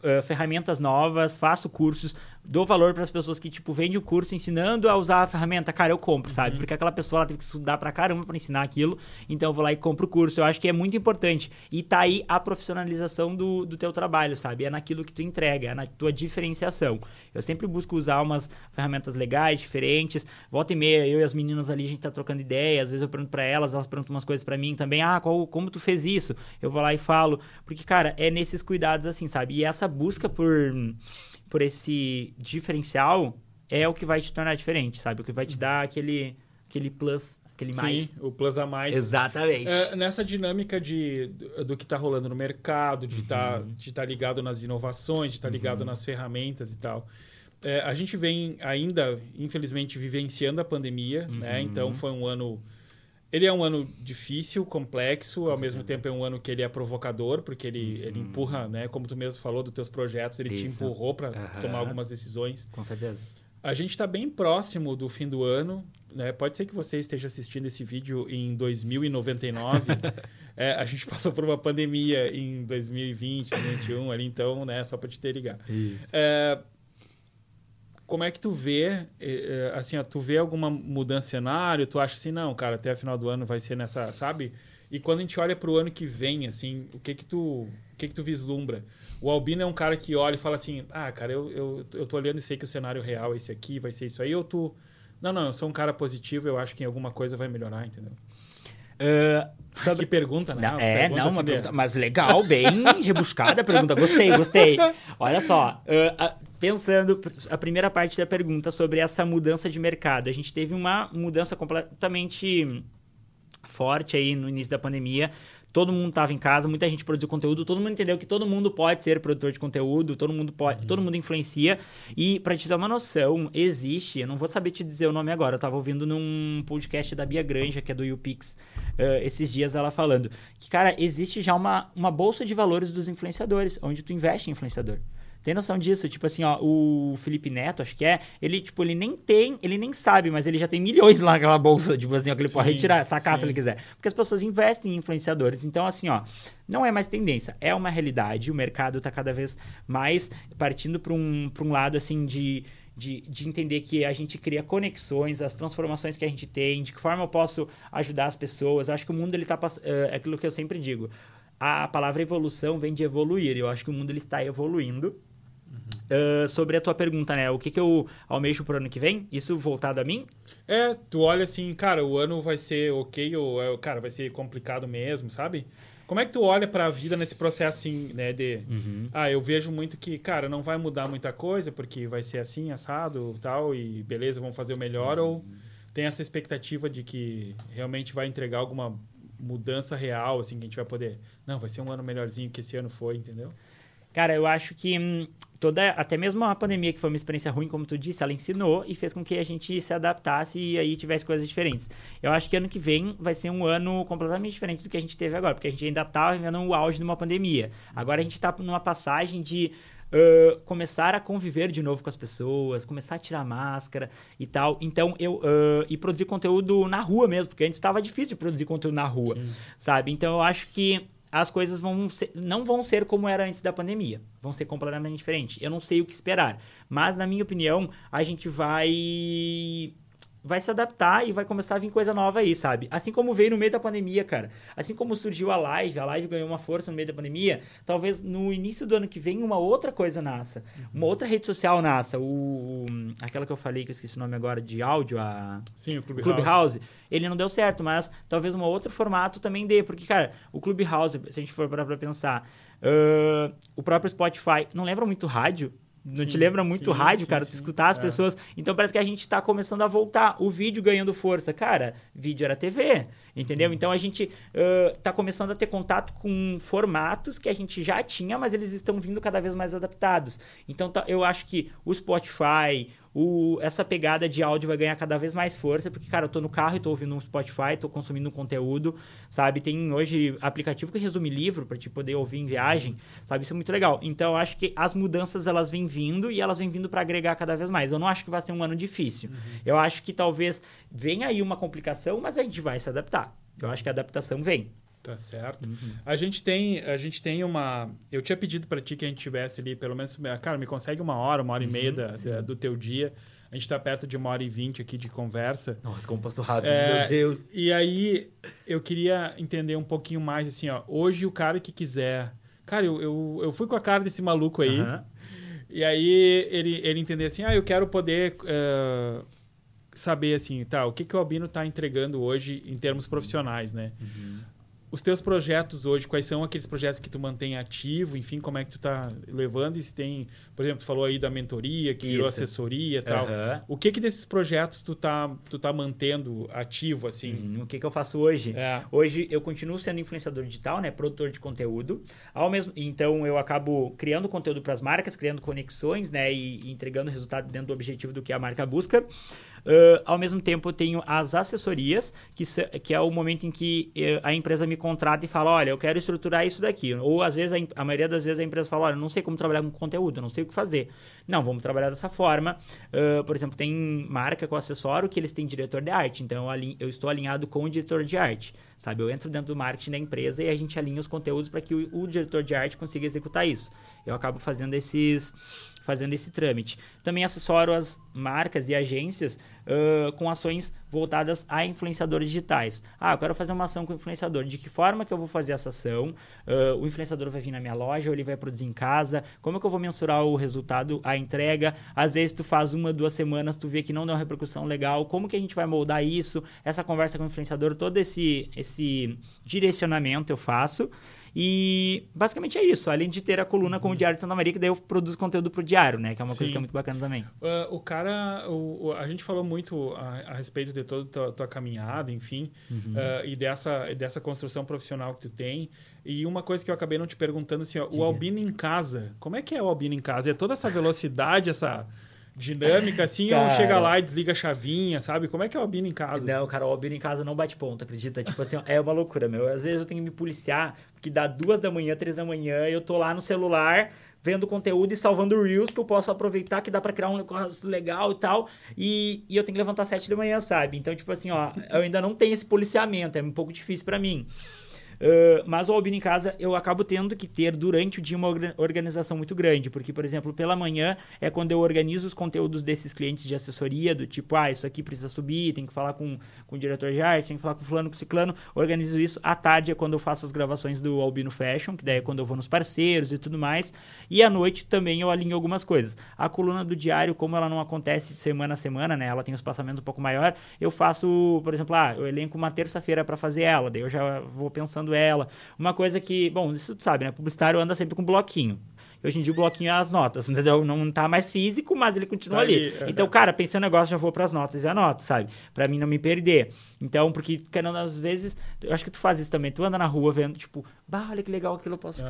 eh, ferramentas novas, faço cursos, dou valor para as pessoas que, tipo, vendem o curso ensinando a usar a ferramenta. Cara, eu compro, sabe? Porque aquela pessoa ela teve que estudar pra caramba para ensinar aquilo. Então, eu vou lá e compro o curso. Eu acho que é muito importante. E tá aí a profissionalização do, do teu trabalho, sabe? É naquilo que tu entrega, é na tua diferenciação. Eu sempre busco usar umas ferramentas legais, diferentes. Volta e meia, eu e as meninas ali, a gente tá trocando ideia. Às vezes eu pergunto para elas, elas perguntam umas coisas para mim também. Ah, qual, como tu fez isso? Eu vou lá e falo. Porque, cara, é nesses cuidados assim, sabe? E essa busca por, por esse diferencial é o que vai te tornar diferente, sabe? O que vai te dar aquele, aquele plus, aquele mais. sim o plus a mais Exatamente. É, nessa dinâmica de, do, que está rolando no mercado, de estar Uhum. de tá ligado nas inovações, de estar ligado nas ferramentas e tal. É, a gente vem ainda, infelizmente, vivenciando a pandemia, né? Uhum. Então foi um ano. Ele é um ano difícil, complexo, ao mesmo tempo é um ano que ele é provocador, porque ele, ele empurra, né? Como tu mesmo falou dos teus projetos, ele te Uhum. Isso. empurrou para Aham. tomar algumas decisões. Com certeza. A gente está bem próximo do fim do ano. Né? Pode ser que você esteja assistindo esse vídeo em 2099. É, a gente passou por uma pandemia em 2020, 2021 ali, então, né? Só para te ter ligado. Isso. É, como é que tu vê, eh, eh, assim, ó, tu vê alguma mudança de cenário? Tu acha assim, não, cara, até a final do ano vai ser nessa, sabe? E quando a gente olha para o ano que vem, assim, o que que tu, o que que tu vislumbra? O Albino é um cara que olha e fala assim, ah, cara, eu, eu, eu tô olhando e sei que o cenário real é esse aqui, vai ser isso aí, ou tu... Não, não, eu sou um cara positivo, eu acho que em alguma coisa vai melhorar, entendeu? Ah, Que pergunta, né? É, não, uma pergunta, mas legal, bem rebuscada a pergunta. Gostei, gostei. Olha só, ah, pensando a primeira parte da pergunta sobre essa mudança de mercado. A gente teve uma mudança completamente forte aí no início da pandemia. Todo mundo estava em casa, muita gente produziu conteúdo, todo mundo entendeu que todo mundo pode ser produtor de conteúdo, todo mundo pode, uhum. todo mundo influencia. E para te dar uma noção, existe, eu não vou saber te dizer o nome agora, eu estava ouvindo num podcast da Bia Granja, que é do YouPix, uh, esses dias ela falando que, cara, existe já uma, uma bolsa de valores dos influenciadores, onde tu investe em influenciador. Tem noção disso? Tipo assim, ó, o Felipe Neto, acho que é, ele, tipo, ele nem tem, ele nem sabe, mas ele já tem milhões lá naquela bolsa, tipo assim, ó, que ele sim, pode retirar, sacar sim. se ele quiser. Porque as pessoas investem em influenciadores. Então, assim, ó, não é mais tendência, é uma realidade. O mercado está cada vez mais partindo para um, um lado, assim, de, de, de, entender que a gente cria conexões, as transformações que a gente tem, de que forma eu posso ajudar as pessoas. Eu acho que o mundo, ele tá passando. É aquilo que eu sempre digo. A palavra evolução vem de evoluir. Eu acho que o mundo ele está evoluindo Uh, sobre a tua pergunta, né? O que, que eu almejo pro ano que vem? Isso voltado a mim? É, tu olha assim, cara, o ano vai ser ok ou, é, cara, vai ser complicado mesmo, sabe? Como é que tu olha para a vida nesse processo assim, né, de... Uhum. Ah, eu vejo muito que, cara, não vai mudar muita coisa, porque vai ser assim, assado tal, e beleza, vamos fazer o melhor, uhum. ou tem essa expectativa de que realmente vai entregar alguma mudança real, assim, que a gente vai poder... Não, vai ser um ano melhorzinho que esse ano foi, entendeu? Cara, eu acho que hum, toda, até mesmo a pandemia, que foi uma experiência ruim, como tu disse, ela ensinou e fez com que a gente se adaptasse e aí tivesse coisas diferentes. Eu acho que ano que vem vai ser um ano completamente diferente do que a gente teve agora, porque a gente ainda estava vivendo o auge de uma pandemia. Agora a gente está numa passagem de Uh, começar a conviver de novo com as pessoas, começar a tirar máscara e tal. Então, eu. Uh, e produzir conteúdo na rua mesmo, porque antes estava difícil de produzir conteúdo na rua, Sim. sabe? Então, eu acho que as coisas vão ser, não vão ser como era antes da pandemia. Vão ser completamente diferentes. Eu não sei o que esperar. Mas, na minha opinião, a gente vai vai se adaptar e vai começar a vir coisa nova aí, sabe? Assim como veio no meio da pandemia, cara. Assim como surgiu a live, a live ganhou uma força no meio da pandemia, talvez no início do ano que vem uma outra coisa nasça. Uma outra rede social nasça. O, aquela que eu falei, que eu esqueci o nome agora, de áudio, a... Sim, o Clubhouse. Clubhouse. Ele não deu certo, mas talvez um outro formato também dê. Porque, cara, o Clubhouse, se a gente for parar pra pensar, uh, o próprio Spotify, não lembra muito rádio? Não sim, te lembra muito sim, rádio, sim, cara? Tu escutar as é. pessoas. Então parece que a gente tá começando a voltar. O vídeo ganhando força. Cara, vídeo era TV. Entendeu? Então a gente uh, tá começando a ter contato com formatos que a gente já tinha, mas eles estão vindo cada vez mais adaptados. Então tá, eu acho que o Spotify, o, essa pegada de áudio vai ganhar cada vez mais força, porque, cara, eu tô no carro e tô ouvindo um Spotify, tô consumindo um conteúdo, sabe? Tem hoje aplicativo que resume livro para te poder ouvir em viagem, sabe? Isso é muito legal. Então, eu acho que as mudanças, elas vêm vindo e elas vêm vindo para agregar cada vez mais. Eu não acho que vai ser um ano difícil. Uhum. Eu acho que talvez venha aí uma complicação, mas a gente vai se adaptar. Eu acho que a adaptação vem. Tá certo. Uhum. A gente tem, a gente tem uma. Eu tinha pedido para ti que a gente tivesse ali pelo menos, cara, me consegue uma hora, uma hora uhum, e meia da, da, do teu dia. A gente está perto de uma hora e vinte aqui de conversa. Nossa, como passou rápido, é, meu Deus. E aí eu queria entender um pouquinho mais assim, ó. Hoje o cara que quiser, cara, eu, eu, eu fui com a cara desse maluco aí. Uhum. E aí ele ele entender assim, ah, eu quero poder uh, saber assim, tá, o que que o Albino está entregando hoje em termos profissionais, né? Uhum os teus projetos hoje, quais são aqueles projetos que tu mantém ativo, enfim, como é que tu tá levando e se tem, por exemplo, tu falou aí da mentoria, que Isso. virou assessoria e tal. Uhum. O que que desses projetos tu tá, tu tá mantendo ativo, assim? Uhum. O que que eu faço hoje? É. Hoje eu continuo sendo influenciador digital, né, produtor de conteúdo. Ao mesmo, então eu acabo criando conteúdo para as marcas, criando conexões, né, e, e entregando resultado dentro do objetivo do que a marca busca. Uh, ao mesmo tempo, eu tenho as assessorias, que, que é o momento em que uh, a empresa me contrata e fala: olha, eu quero estruturar isso daqui. Ou às vezes, a, a, maioria das vezes, a empresa fala: olha, não sei como trabalhar com conteúdo, não sei o que fazer. Não, vamos trabalhar dessa forma. Uh, por exemplo, tem marca com acessório que eles têm diretor de arte, então eu, eu estou alinhado com o diretor de arte. Sabe, eu entro dentro do marketing da empresa e a gente alinha os conteúdos para que o, o diretor de arte consiga executar isso. Eu acabo fazendo esses fazendo esse trâmite. Também assessoro as marcas e agências uh, com ações voltadas a influenciadores digitais. Ah, eu quero fazer uma ação com o influenciador. De que forma que eu vou fazer essa ação? Uh, o influenciador vai vir na minha loja ou ele vai produzir em casa? Como é que eu vou mensurar o resultado, a entrega? Às vezes tu faz uma, duas semanas, tu vê que não deu uma repercussão legal. Como que a gente vai moldar isso? Essa conversa com o influenciador, todo esse, esse direcionamento eu faço. E basicamente é isso. Além de ter a coluna com o Diário de Santa Maria, que daí eu produzo conteúdo pro Diário, né? Que é uma coisa Sim. que é muito bacana também. Uh, o cara, o, o- a gente falou muito a, a respeito de toda a tua, tua caminhada, enfim, uh, e dessa, dessa construção profissional que tu tem. E uma coisa que eu acabei não te perguntando, assim, ó, o Albino em casa, como é que é o Albino em casa? É toda essa velocidade, essa dinâmica, assim, ou Cara. chega lá e desliga a chavinha, sabe? Como é que é o Albino em casa? Não, cara, o Albino em casa não bate ponto, acredita? Tipo assim, é uma loucura, meu. Às vezes eu tenho que me policiar, porque dá duas da manhã, três da manhã, eu tô lá no celular vendo conteúdo e salvando Reels que eu posso aproveitar, que dá pra criar um negócio legal e tal. E, e eu tenho que levantar sete da manhã, sabe? Então, tipo assim, ó, eu ainda não tenho esse policiamento, é um pouco difícil pra mim. Uh, mas o Albino em casa eu acabo tendo que ter durante o dia uma orga- organização muito grande, porque, por exemplo, pela manhã é quando eu organizo os conteúdos desses clientes de assessoria, do tipo, ah, isso aqui precisa subir, tem que falar com, com o diretor de arte, tem que falar com fulano, com ciclano, organizo isso. À tarde é quando eu faço as gravações do Albino Fashion, que daí é quando eu vou nos parceiros e tudo mais, e à noite também eu alinho algumas coisas. A coluna do diário, como ela não acontece de semana a semana, né, ela tem um espaçamento um pouco maior, eu faço, por exemplo, ah, eu elenco uma terça-feira para fazer ela, daí eu já vou pensando ela. Uma coisa que, bom, isso tu sabe, né? Publicitário anda sempre com bloquinho. Hoje em dia o bloquinho é as notas, entendeu? Não tá mais físico, mas ele continua Tá ali. ali. Então, cara, pensei no negócio, já vou pras notas e anoto, sabe? Pra mim não me perder. Então, porque, querendo, às vezes, eu acho que tu faz isso também. Tu anda na rua vendo, tipo, bah, olha que legal aquilo eu posso.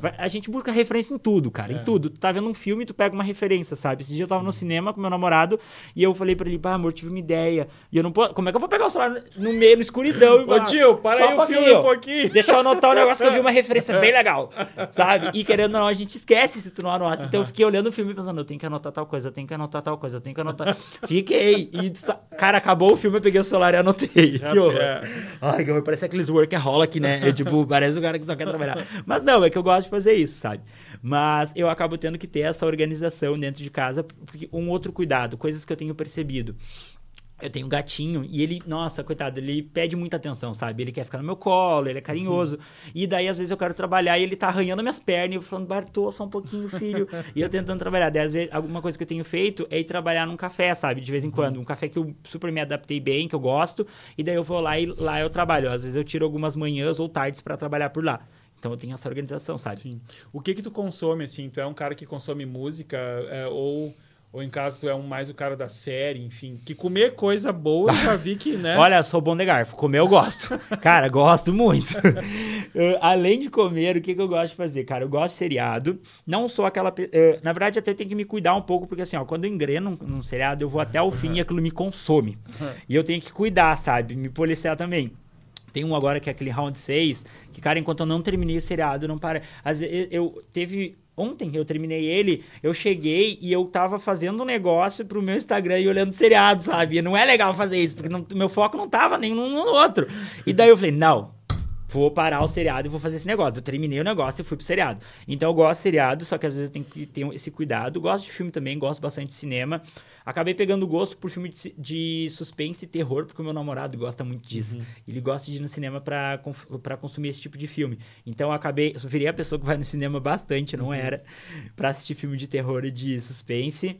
Vai- A gente busca referência em tudo, cara, É. em tudo. Tu tá vendo um filme, tu pega uma referência, sabe? Esse dia eu tava no cinema com meu namorado e eu falei pra ele, bah, amor, tive uma ideia. E eu não posso. Como é que eu vou pegar o celular no meio, no escuridão? e Ô bah, tio, para aí um o filme um pouquinho. Deixa eu anotar um negócio que eu vi uma referência bem legal, sabe? E querendo ou não, a gente esquece se tu não anota. Então eu fiquei olhando o filme e pensando, eu tenho que anotar tal coisa, eu tenho que anotar tal coisa, eu tenho que anotar. Fiquei. E, cara, acabou o filme, eu peguei o celular e anotei. Já que horror. é. Ai, que horror, parece aqueles workaholic, né? Eu, tipo, parece o cara que só quer trabalhar. Mas não, é que eu gosto de fazer isso, sabe? Mas eu acabo tendo que ter essa organização dentro de casa, porque um outro cuidado, coisas que eu tenho percebido. Eu tenho um gatinho e ele, nossa, coitado, ele pede muita atenção, sabe? Ele quer ficar no meu colo, ele é carinhoso. E daí, às vezes, eu quero trabalhar e ele tá arranhando minhas pernas e eu falando, Bartô, só um pouquinho, filho. e eu tentando trabalhar. Daí, às vezes, alguma coisa que eu tenho feito é ir trabalhar num café, sabe? De vez em quando. Um café que eu super me adaptei bem, que eu gosto. E daí eu vou lá e lá eu trabalho. Às vezes eu tiro algumas manhãs ou tardes pra trabalhar por lá. Então eu tenho essa organização, sabe? Sim. O que que tu consome, assim? Tu é um cara que consome música é, ou... Ou em caso tu é um, mais o cara da série, enfim. Que comer coisa boa, eu já vi que, né? Olha, sou bom de garfo. Comer eu gosto. Cara, gosto muito. Eu, além de comer, o que, que eu gosto de fazer? Cara, eu gosto de seriado. Não sou aquela. eh, na verdade, até tenho que me cuidar um pouco, porque assim, ó, quando eu engreno num, num seriado, eu vou até o fim e aquilo me consome. E eu tenho que cuidar, sabe? Me policiar também. Tem um agora que é aquele round 6, que, cara, enquanto eu não terminei o seriado, não para. Às vezes, eu teve. Ontem eu terminei ele, eu cheguei e eu tava fazendo um negócio pro meu Instagram e olhando seriado, sabe? E não é legal fazer isso, porque não- meu foco não tava nem no outro. E daí eu falei, não, vou parar o seriado e vou fazer esse negócio. Eu terminei o negócio e fui pro seriado. Então eu gosto de seriado, só que às vezes eu tenho que ter esse cuidado. Gosto de filme também, gosto bastante de cinema. Acabei pegando gosto por filme de, suspense e terror, porque o meu namorado gosta muito disso. Ele gosta de ir no cinema pra consumir esse tipo de filme. Então eu acabei, eu virei a pessoa que vai no cinema bastante, não era, pra assistir filme de terror e de suspense.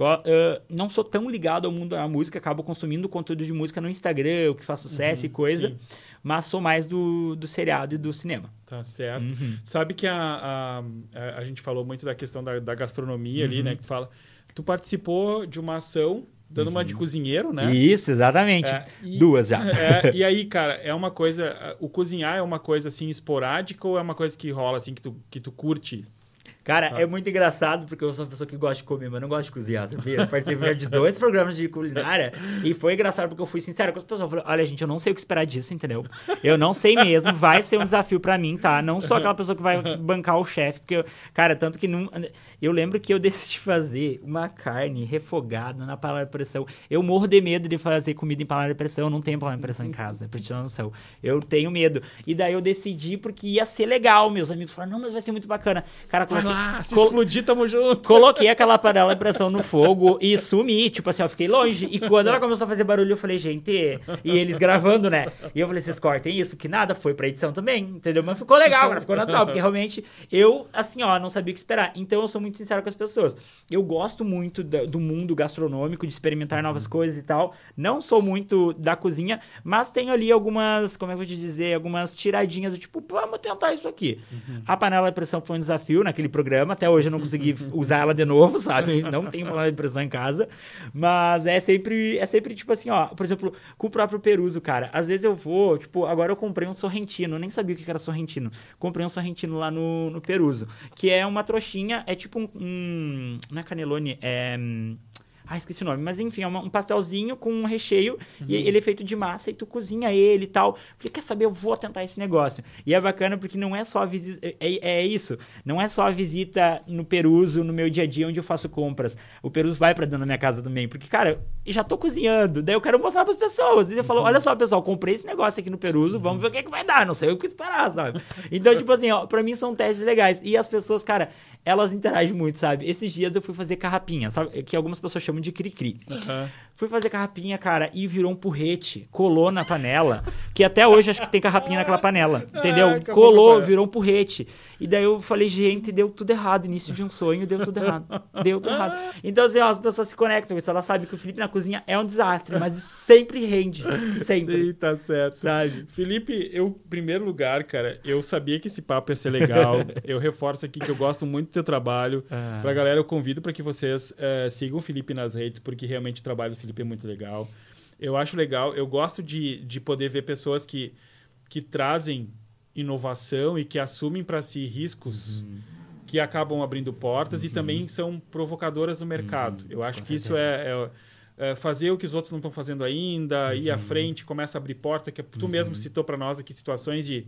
Ah, não sou tão ligado ao mundo da música, acabo consumindo conteúdo de música no Instagram, o que faz sucesso e coisa, sim. Mas sou mais do, do seriado e do cinema. Tá certo. Uhum. Sabe que a, a, a, gente falou muito da questão da, da gastronomia ali, Uhum. né? Que tu fala. Tu participou de uma ação dando uma de cozinheiro, né? Isso, exatamente. É, e- Duas já. É, e aí, cara, é uma coisa. O cozinhar é uma coisa assim esporádica ou é uma coisa que rola assim que tu, que tu curte? Cara, Ah. é muito engraçado porque eu sou uma pessoa que gosta de comer, mas não gosto de cozinhar, sabia? Eu participei de dois programas de culinária e foi engraçado porque eu fui sincero com as pessoas. Eu falei, olha, gente, eu não sei o que esperar disso, entendeu? Eu não sei mesmo, vai ser um desafio pra mim, tá? Não sou aquela pessoa que vai bancar o chefe, porque, eu- cara, tanto que não. Eu lembro que eu decidi fazer uma carne refogada na panela de pressão. Eu morro de medo de fazer comida em panela de pressão, eu não tenho panela de pressão em casa, pra uma noção. Eu tenho medo. E daí eu decidi porque ia ser legal, meus amigos falaram, não, mas vai ser muito bacana. Cara, coloquei Se Col explodir, tamo junto. Coloquei aquela panela de pressão no fogo e sumi. Tipo assim, eu fiquei longe. E quando ela começou a fazer barulho, eu falei, gente. E eles gravando, né? E eu falei, vocês cortem isso, que nada, foi pra edição também, entendeu? Mas ficou legal, agora ficou natural. Porque realmente eu, assim, ó, não sabia o que esperar. Então eu sou muito sincero com as pessoas. Eu gosto muito do mundo gastronômico, de experimentar novas coisas e tal. Não sou muito da cozinha, mas tenho ali algumas, como é que eu vou te dizer, algumas tiradinhas do tipo, vamos tentar isso aqui. Uhum. A panela de pressão foi um desafio naquele programa, até hoje eu não consegui usar ela de novo, sabe? Não tenho panela de pressão em casa, mas é sempre, é sempre tipo assim, ó, por exemplo, com o próprio peruso, cara. Às vezes eu vou, tipo, agora eu comprei um sorrentino, nem sabia o que era sorrentino. Comprei um sorrentino lá no, no peruso, que é uma trouxinha, é tipo um, um não é canelone, é ah, esqueci o nome. Mas enfim, é um pastelzinho com um recheio. Uhum. E ele é feito de massa e tu cozinha ele e tal. Falei, quer saber? Eu vou tentar esse negócio. E é bacana porque não é só a visita. É, é, é isso. Não é só a visita no Peruso, no meu dia a dia, onde eu faço compras. O Peruso vai pra dentro da minha casa também. Porque, cara, eu já tô cozinhando. Daí eu quero mostrar pras pessoas. E eu falo, uhum. olha só, pessoal, comprei esse negócio aqui no Peruso. Vamos ver o que, é que vai dar. Não sei o que esperar, sabe? Então, tipo assim, ó, pra mim são testes legais. E as pessoas, cara, elas interagem muito, sabe? Esses dias eu fui fazer carrapinha, sabe? Que algumas pessoas chamam de cri-cri. Uhum. Fui fazer carrapinha, cara, e virou um porrete. Colou na panela. Que até hoje acho que tem carrapinha naquela panela. Entendeu? Colou, virou um porrete. E daí eu falei, gente, deu tudo errado. Início de um sonho, deu tudo errado. Deu tudo errado. Então, assim, ó, as pessoas se conectam. Isso, elas sabem que o Felipe na cozinha é um desastre, mas isso sempre rende. Sempre. Sim, tá certo. Sabe? Felipe, eu, em primeiro lugar, cara, eu sabia que esse papo ia ser legal. eu reforço aqui que eu gosto muito do teu trabalho. Ah. Pra galera, eu convido para que vocês uh, sigam o Felipe nas redes, porque realmente o trabalho do Felipe é muito legal. Eu acho legal, eu gosto de, de poder ver pessoas que, que trazem inovação e que assumem para si riscos uhum. que acabam abrindo portas uhum. e também são provocadoras no mercado. Uhum. Eu acho Com que certeza. isso é, é, é, fazer o que os outros não estão fazendo ainda, ir à uhum. frente, começa a abrir porta, que tu mesmo uhum. citou para nós aqui situações de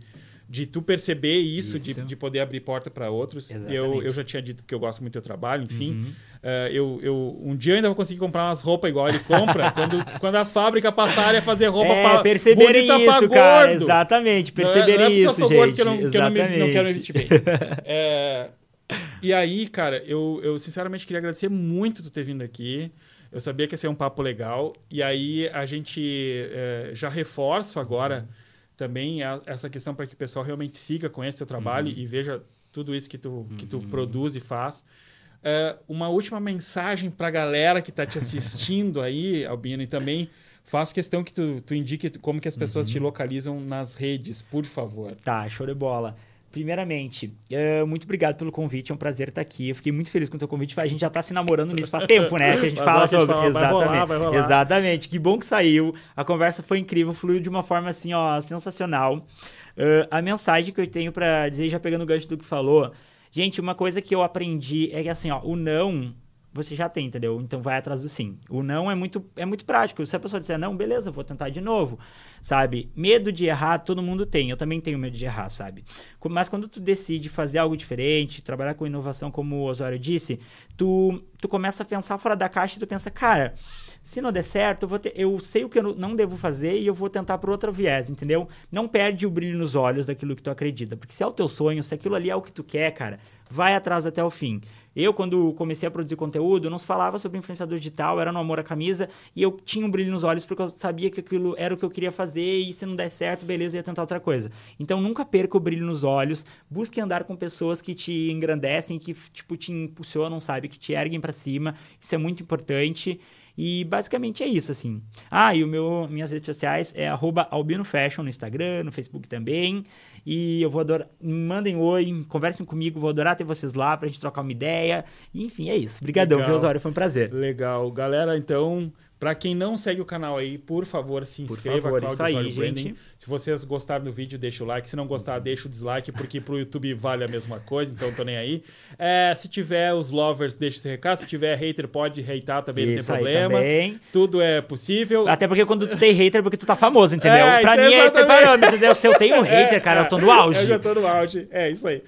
de tu perceber isso, isso. De, de poder abrir porta para outros. Eu, eu já tinha dito que eu gosto muito do teu trabalho, enfim. Uhum. Uh, eu, eu, um dia eu ainda vou conseguir comprar umas roupas igual ele compra, quando, quando as fábricas passarem a fazer roupa é, para perceberem isso, cara. Exatamente, perceberem não é, não é isso, eu gente. que eu não, que eu não, me, não quero investir bem. é, e aí, cara, eu, eu sinceramente queria agradecer muito tu ter vindo aqui. Eu sabia que ia ser um papo legal. E aí a gente é, já reforço agora... Uhum também essa questão para que o pessoal realmente siga, conheça o teu trabalho uhum. e veja tudo isso que tu, que tu uhum. produz e faz. Uh, uma última mensagem para a galera que está te assistindo aí, Albino, e também faço questão que tu, tu indique como que as pessoas uhum. te localizam nas redes, por favor. Tá, show de bola. Primeiramente, uh, muito obrigado pelo convite, é um prazer estar aqui. Eu fiquei muito feliz com o teu convite. A gente já está se namorando nisso faz tempo, né? Que a gente fala sobre. Fala, Exatamente. Vai rolar, vai rolar. Exatamente. Que bom que saiu. A conversa foi incrível, fluiu de uma forma assim, ó, sensacional. Uh, a mensagem que eu tenho para dizer, já pegando o gancho do que falou, gente, uma coisa que eu aprendi é que assim, ó, o não você já tem, entendeu? Então vai atrás do sim. O não é muito, é muito prático. Se a pessoa disser não, beleza, vou tentar de novo, sabe? Medo de errar, todo mundo tem. Eu também tenho medo de errar, sabe? Mas quando tu decide fazer algo diferente, trabalhar com inovação, como o Osório disse, tu, tu começa a pensar fora da caixa e tu pensa, cara, se não der certo, eu, ter, eu sei o que eu não devo fazer e eu vou tentar por outro viés, entendeu? Não perde o brilho nos olhos daquilo que tu acredita. Porque se é o teu sonho, se aquilo ali é o que tu quer, cara, vai atrás até o fim. Eu, quando comecei a produzir conteúdo, não se falava sobre influenciador digital, era no amor à camisa, e eu tinha um brilho nos olhos porque eu sabia que aquilo era o que eu queria fazer, e se não der certo, beleza, ia tentar outra coisa. Então, nunca perca o brilho nos olhos, busque andar com pessoas que te engrandecem, que, tipo, te impulsionam, sabe, que te erguem para cima, isso é muito importante. E basicamente é isso, assim. Ah, e o meu, minhas redes sociais é albinofashion no Instagram, no Facebook também. E eu vou adorar. Mandem oi, conversem comigo, vou adorar ter vocês lá pra gente trocar uma ideia. E, enfim, é isso. Obrigadão, viu, Osório? Foi um prazer. Legal. Galera, então. Para quem não segue o canal aí, por favor, se inscreva, por favor, isso aí. Gente. Se vocês gostaram do vídeo, deixa o like. Se não gostar, deixa o dislike, porque pro YouTube vale a mesma coisa, então tô nem aí. É, se tiver os lovers, deixa esse recado. Se tiver hater, pode hatear também, não tem problema. Também. Tudo é possível. Até porque quando tu tem hater, é porque tu tá famoso, entendeu? É, pra então mim é esse parâmetro, entendeu? Se eu tenho um hater, é, cara, eu tô no auge. Eu já tô no auge. É, isso aí.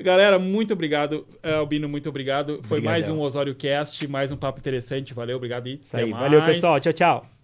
Galera, muito obrigado. Albino, muito obrigado. Foi Obrigadão. mais um Osório Cast, mais um papo interessante. Valeu, obrigado e Isso aí. Mais. Valeu, pessoal. Tchau, tchau.